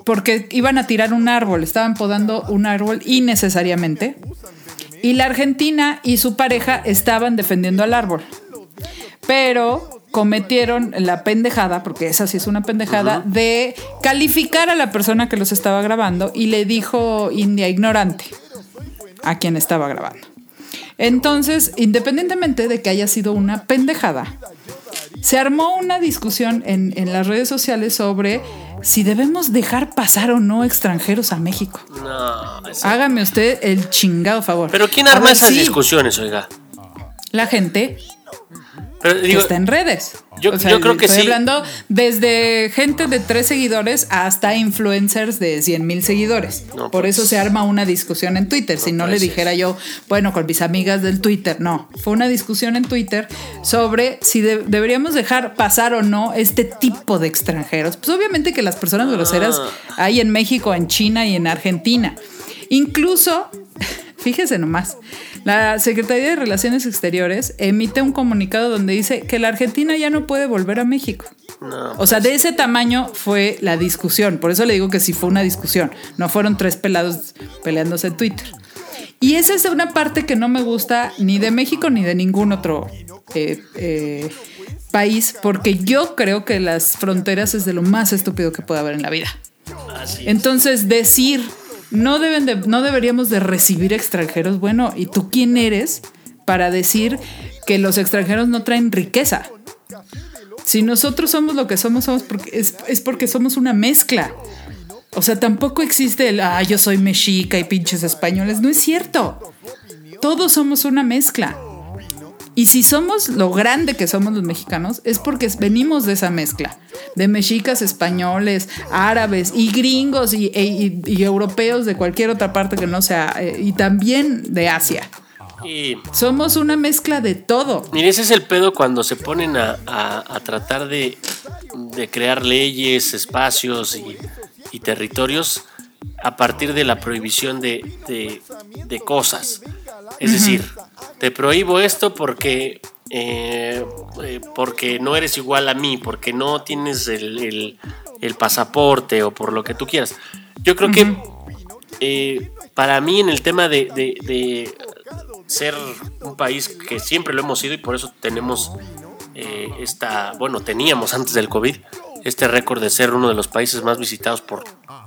porque iban a tirar un árbol, estaban podando un árbol innecesariamente, y la argentina y su pareja estaban defendiendo al árbol, pero cometieron la pendejada, porque esa sí es una pendejada, de calificar a la persona que los estaba grabando y le dijo India ignorante a quien estaba grabando. Entonces, independientemente de que haya sido una pendejada, se armó una discusión en, en las redes sociales sobre si debemos dejar pasar o no extranjeros a México. No, Hágame usted el chingado favor. Pero ¿quién arma ver, esas sí, discusiones, oiga? La gente Pero que está en redes. Yo- yo creo que estoy sí. hablando desde gente de tres seguidores hasta influencers de 100 mil seguidores. No, Por pues. eso se arma una discusión en Twitter. si no le ser. dijera yo, bueno, con mis amigas del Twitter, no. Fue una discusión en Twitter sobre si de- deberíamos dejar pasar o no este tipo de extranjeros. Pues obviamente que las personas groseras Ah. hay en México, en China y en Argentina. Incluso, fíjese nomás, la Secretaría de Relaciones Exteriores emite un comunicado donde dice que la Argentina ya no puede volver a México. no, O sea, de ese tamaño fue la discusión. Por eso le digo que sí fue una discusión. No fueron tres pelados peleándose en Twitter. Y esa es una parte que no me gusta ni de México ni de ningún otro eh, eh, país, porque yo creo que las fronteras es de lo más estúpido que puede haber en la vida. Entonces, decir, no, deben de, no deberíamos de recibir extranjeros, bueno, ¿y tú quién eres para decir que los extranjeros no traen riqueza? Si nosotros somos lo que somos, es, es porque somos una mezcla. O sea, tampoco existe el, ah, yo soy mexica y pinches españoles. No es cierto. Todos somos una mezcla. Y si somos lo grande que somos los mexicanos, es porque venimos de esa mezcla. De mexicas, españoles, árabes y gringos y, e- y- y europeos de cualquier otra parte que no sea, eh, y también de Asia. Y Somos una mezcla de todo. mire, ese es el pedo cuando se ponen a, a- a tratar de, de crear leyes, espacios y, y territorios a partir de la prohibición de, de- de cosas. Es decir, te prohíbo esto porque, eh, eh, porque no eres igual a mí, porque no tienes el, el- el pasaporte o por lo que tú quieras. Yo creo que eh, para mí en el tema de, de- de ser un país que siempre lo hemos sido y por eso tenemos eh, esta, bueno, teníamos antes del COVID este récord de ser uno de los países más visitados por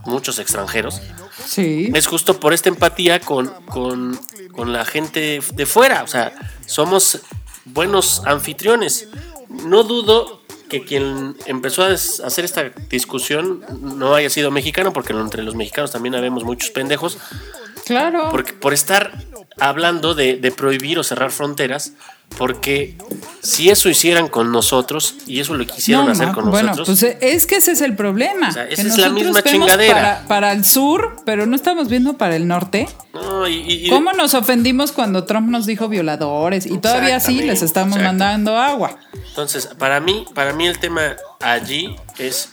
muchos extranjeros, Sí. es justo por esta empatía con, con, con la gente de fuera. O sea, somos buenos anfitriones. No dudo que quien empezó a hacer esta discusión no haya sido mexicano, porque entre los mexicanos también habemos muchos pendejos, Claro. porque por estar hablando de, de prohibir o cerrar fronteras, porque si eso hicieran con nosotros y eso lo quisieron No, hacer con bueno, nosotros, pues es que ese es el problema. O sea, que esa es la misma chingadera. Para, para el sur, pero no estamos viendo para el norte. no, y- y- ¿Cómo nos ofendimos cuando Trump nos dijo violadores? Y todavía sí les estamos mandando agua. Entonces, para mí, para mí el tema allí es,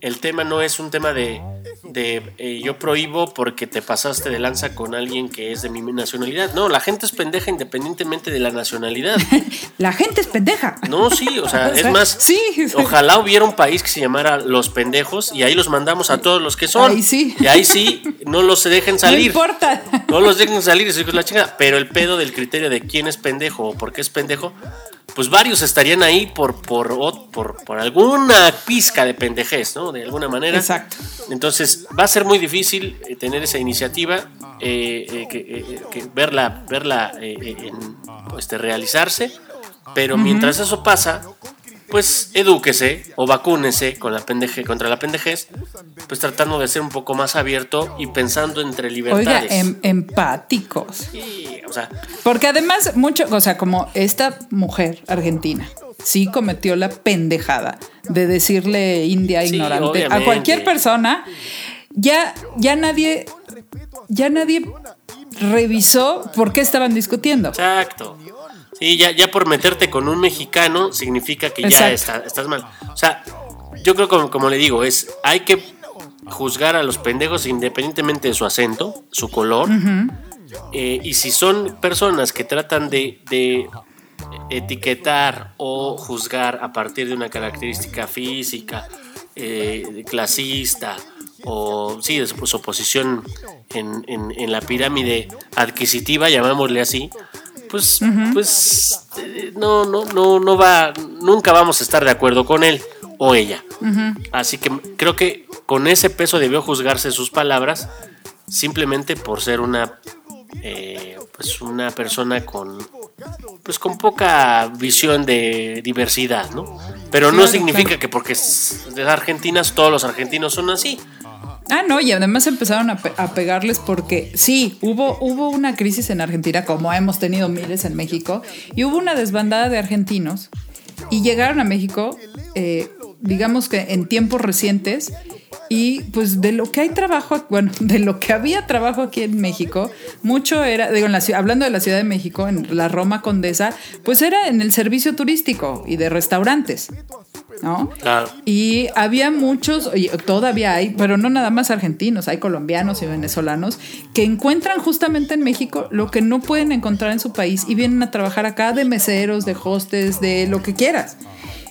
el tema no es un tema de, de eh, yo prohíbo porque te pasaste de lanza con alguien que es de mi nacionalidad. No, la gente es pendeja independientemente de la nacionalidad. La gente es pendeja. No, sí, o sea, es más, sí. ojalá hubiera un país que se llamara Los Pendejos y ahí los mandamos a todos los que son. Ahí sí. Y ahí sí, no los dejen No salir. importa. No los dejen salir, eso es la chingada. Pero el pedo del criterio de quién es pendejo o por qué es pendejo, pues varios estarían ahí por, por, por, por alguna pizca de pendejez, ¿no? De alguna manera. Exacto. Entonces va a ser muy difícil eh, tener esa iniciativa, eh, eh, que, eh, que verla, verla eh, eh, en, de realizarse. Pero mientras eso pasa, pues edúquese o vacúnese con la pendeje, contra la pendejez, pues tratando de ser un poco más abierto y pensando entre Oiga, libertades. em- empáticos. Sí, o sea, Porque además, mucho, o sea, como esta mujer argentina sí cometió la pendejada de decirle india Sí, ignorante a cualquier persona, ya, ya nadie, ya nadie revisó por qué estaban discutiendo. exacto. Sí, ya, ya por meterte con un mexicano significa que ya está- estás mal. O sea, yo creo como, como le digo, es hay que juzgar a los pendejos independientemente de su acento, su color. Eh, y si son personas que tratan de, de etiquetar o juzgar a partir de una característica física, eh, clasista, o sí, de su, su posición en, en- en la pirámide adquisitiva, llamémosle así, pues, pues eh, no, no, no, no va, nunca vamos a estar de acuerdo con él o ella. Así que creo que con ese peso debió juzgarse sus palabras simplemente por ser una eh, pues una persona con pues con poca visión de diversidad, ¿no? Pero no significa que porque es de argentinas todos los argentinos son así. Ah, no, y además empezaron a, a pegarles porque sí, hubo, hubo una crisis en Argentina, como hemos tenido miles en México, y hubo una desbandada de argentinos y llegaron a México, eh, digamos que en tiempos recientes, y pues de lo que hay trabajo, bueno, de lo que había trabajo aquí en México, mucho era, digo, en la, hablando de la Ciudad de México, en la Roma Condesa, pues era en el servicio turístico y de restaurantes, ¿no? Claro. Y había muchos, y todavía hay, pero no nada más argentinos, hay colombianos y venezolanos que encuentran justamente en México lo que no pueden encontrar en su país y vienen a trabajar acá de meseros, de hostes, de lo que quieras.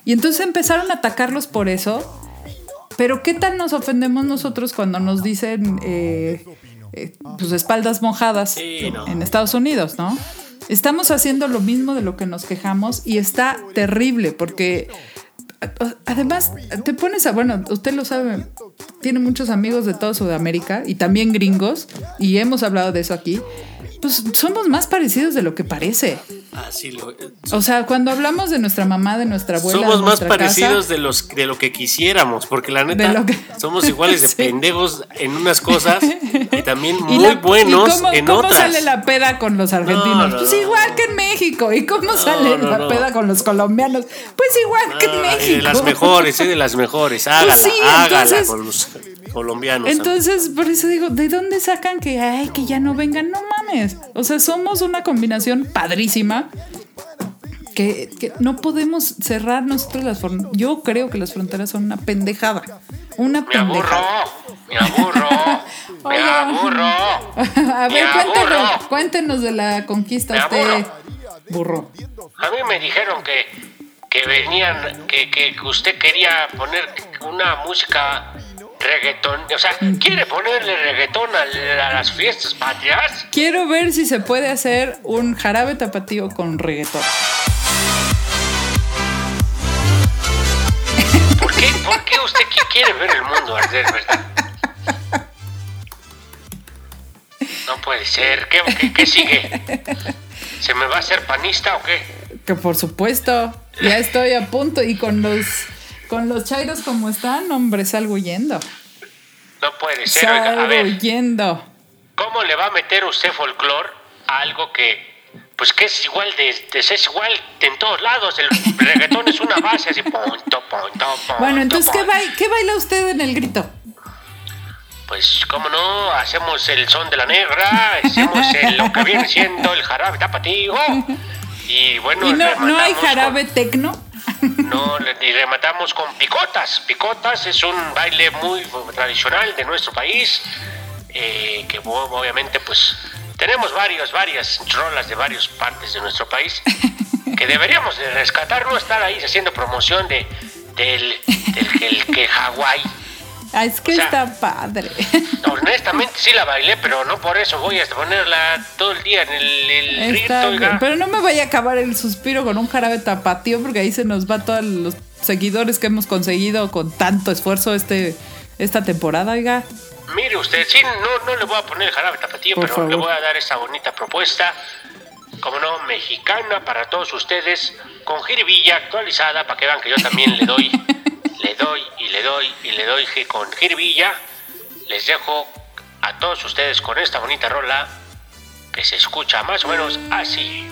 Y entonces empezaron a atacarlos por eso. Pero ¿qué tal nos ofendemos nosotros cuando nos dicen eh, eh, pues espaldas mojadas Sí, no. en Estados Unidos, ¿no? Estamos haciendo lo mismo de lo que nos quejamos y está terrible porque además te pones a, bueno, usted lo sabe, tiene muchos amigos de toda Sudamérica y también gringos y hemos hablado de eso aquí. Pues somos más parecidos de lo que parece. Así lo O sea, cuando hablamos de nuestra mamá, de nuestra abuela, somos de más parecidos casa, de los de lo que quisiéramos, porque la neta que- somos iguales de pendejos en unas cosas y también Y muy la- buenos ¿y cómo, en cómo otras. sale la peda con los argentinos? No, no, pues no. igual que en México. ¿Y cómo sale la peda con los colombianos? Pues igual que en México. de las mejores, eh, de las mejores. Hágala, Pues sí, hágala entonces- con los colombianos. Entonces, por eso digo, ¿de dónde sacan que, ay, que ya no vengan? No mames. O sea, somos una combinación padrísima que, que no podemos cerrar nosotros las fronteras. Yo creo que las fronteras son una pendejada. Una Me aburro, pendejada. me aburro, me aburro. A ver, cuéntenos, aburro. cuéntenos de la conquista Me usted, aburro. burro. A mí me dijeron que, que venían, que, que usted quería poner una música reggaetón. O sea, ¿quiere ponerle reggaetón a, a las fiestas patrias? Quiero ver si se puede hacer un jarabe tapatío con reggaetón. ¿Por qué, por qué usted qui- quiere ver el mundo arder, verdad? No puede ser. ¿Qué, qué, qué sigue? ¿Se me va a hacer panista o qué? Que por supuesto, ya estoy a punto y con los con los chairos como están, hombre, salgo huyendo. No puede ser. Oiga, a Salgo ver, huyendo. ¿cómo le va a meter usted folclore a algo que, pues que es igual de, de- es igual en todos lados? El reggaetón es una base así, punto, punto, punto. Bueno, entonces, ¿qué, punto. baila, ¿qué baila usted en el grito? Pues, cómo no, hacemos el son de la negra, hacemos el- lo que viene siendo el jarabe tapatío. Y bueno, ¿Y no, no hay con- jarabe tecno? No, le- y rematamos con picotas. Picotas es un baile muy tradicional de nuestro país, eh, que obviamente pues tenemos varios, varias rolas de varias partes de nuestro país que deberíamos de rescatar, no estar ahí haciendo promoción de del, del que, el que Hawái. Es que O sea, está padre. Honestamente sí la bailé, pero no por eso voy a ponerla todo el día en el, el Está bien. Pero no me vaya a acabar el suspiro con un jarabe tapatío porque ahí se nos va todos los seguidores que hemos conseguido con tanto esfuerzo este esta temporada, oiga. Mire usted, sí, no, no le voy a poner el jarabe tapatío, Por pero favor. le voy a dar esta bonita propuesta, como no, mexicana para todos ustedes, con jiribilla actualizada, para que vean que yo también le doy, le doy y le doy y le doy con jiribilla. Les dejo a todos ustedes con esta bonita rola que se escucha más o menos así.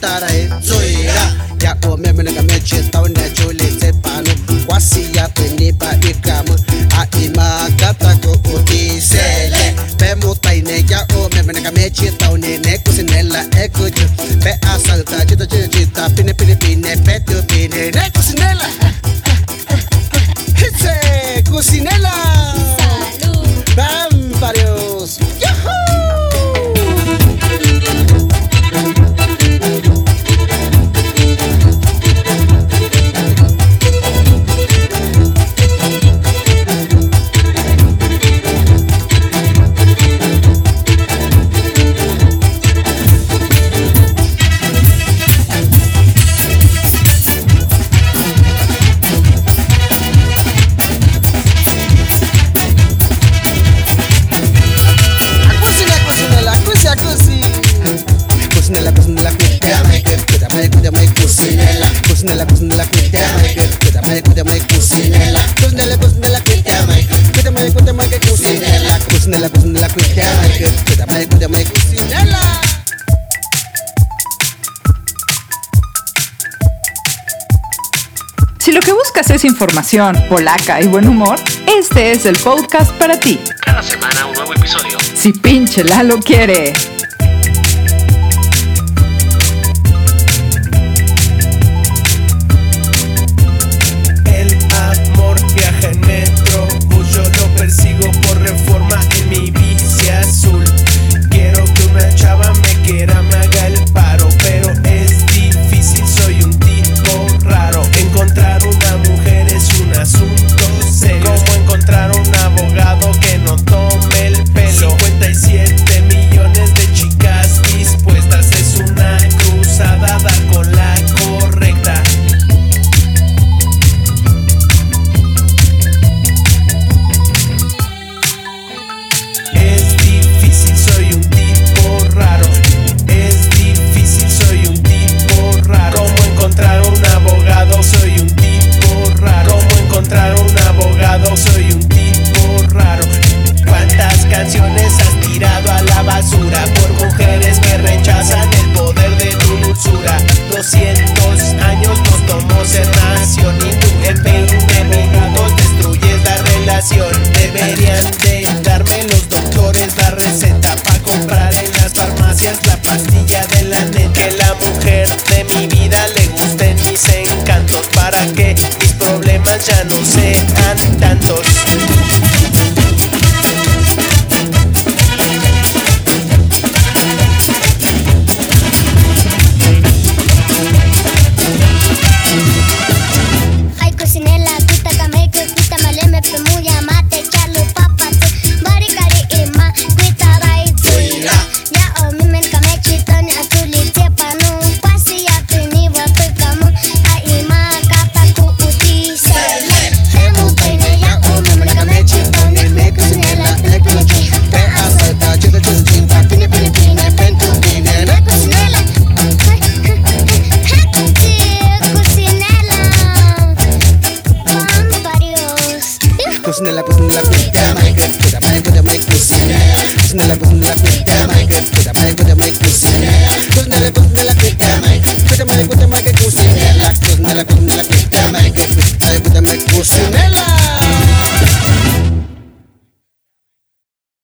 tara e zoira ya o me me nga me chesta o ne chole se pano kwasi ya peni ba ikam a ima kata ko oti sele pe mo tai ne ya o me me nga me chesta o ne ne kusinela e kuju pe asalta chita chita pine pine pine pe tu pine ne kus buscas información, polaca y buen humor, este es el podcast para ti. Cada semana un nuevo episodio. Si pinche Lalo quiere.